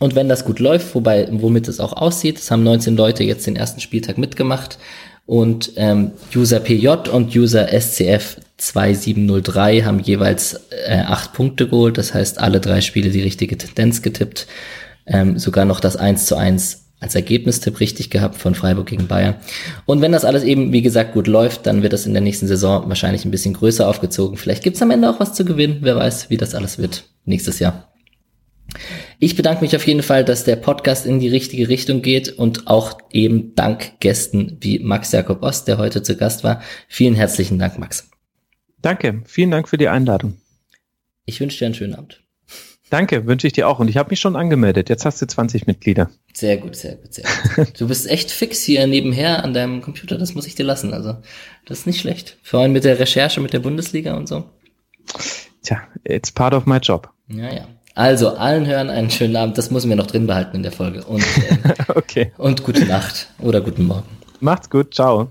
Und wenn das gut läuft, wobei, womit es auch aussieht, es haben 19 Leute jetzt den ersten Spieltag mitgemacht und ähm, User PJ und User SCF 2703 haben jeweils äh, acht Punkte geholt. Das heißt, alle drei Spiele die richtige Tendenz getippt. Ähm, sogar noch das 1 zu 1 als Ergebnistipp richtig gehabt von Freiburg gegen Bayern. Und wenn das alles eben, wie gesagt, gut läuft, dann wird das in der nächsten Saison wahrscheinlich ein bisschen größer aufgezogen. Vielleicht gibt's am Ende auch was zu gewinnen. Wer weiß, wie das alles wird nächstes Jahr. Ich bedanke mich auf jeden Fall, dass der Podcast in die richtige Richtung geht und auch eben dank Gästen wie Max Jakob Ost, der heute zu Gast war. Vielen herzlichen Dank, Max. Danke, vielen Dank für die Einladung. Ich wünsche dir einen schönen Abend. Danke, wünsche ich dir auch. Und ich habe mich schon angemeldet. Jetzt hast du 20 Mitglieder. Sehr gut, sehr gut, sehr gut. Du bist echt fix hier nebenher an deinem Computer. Das muss ich dir lassen. Also, das ist nicht schlecht. Vor allem mit der Recherche mit der Bundesliga und so. Tja, it's part of my job. Ja, ja. Also, allen hören einen schönen Abend. Das müssen wir noch drin behalten in der Folge. Und, (laughs) äh, okay. Und gute Nacht oder guten Morgen. Macht's gut. Ciao.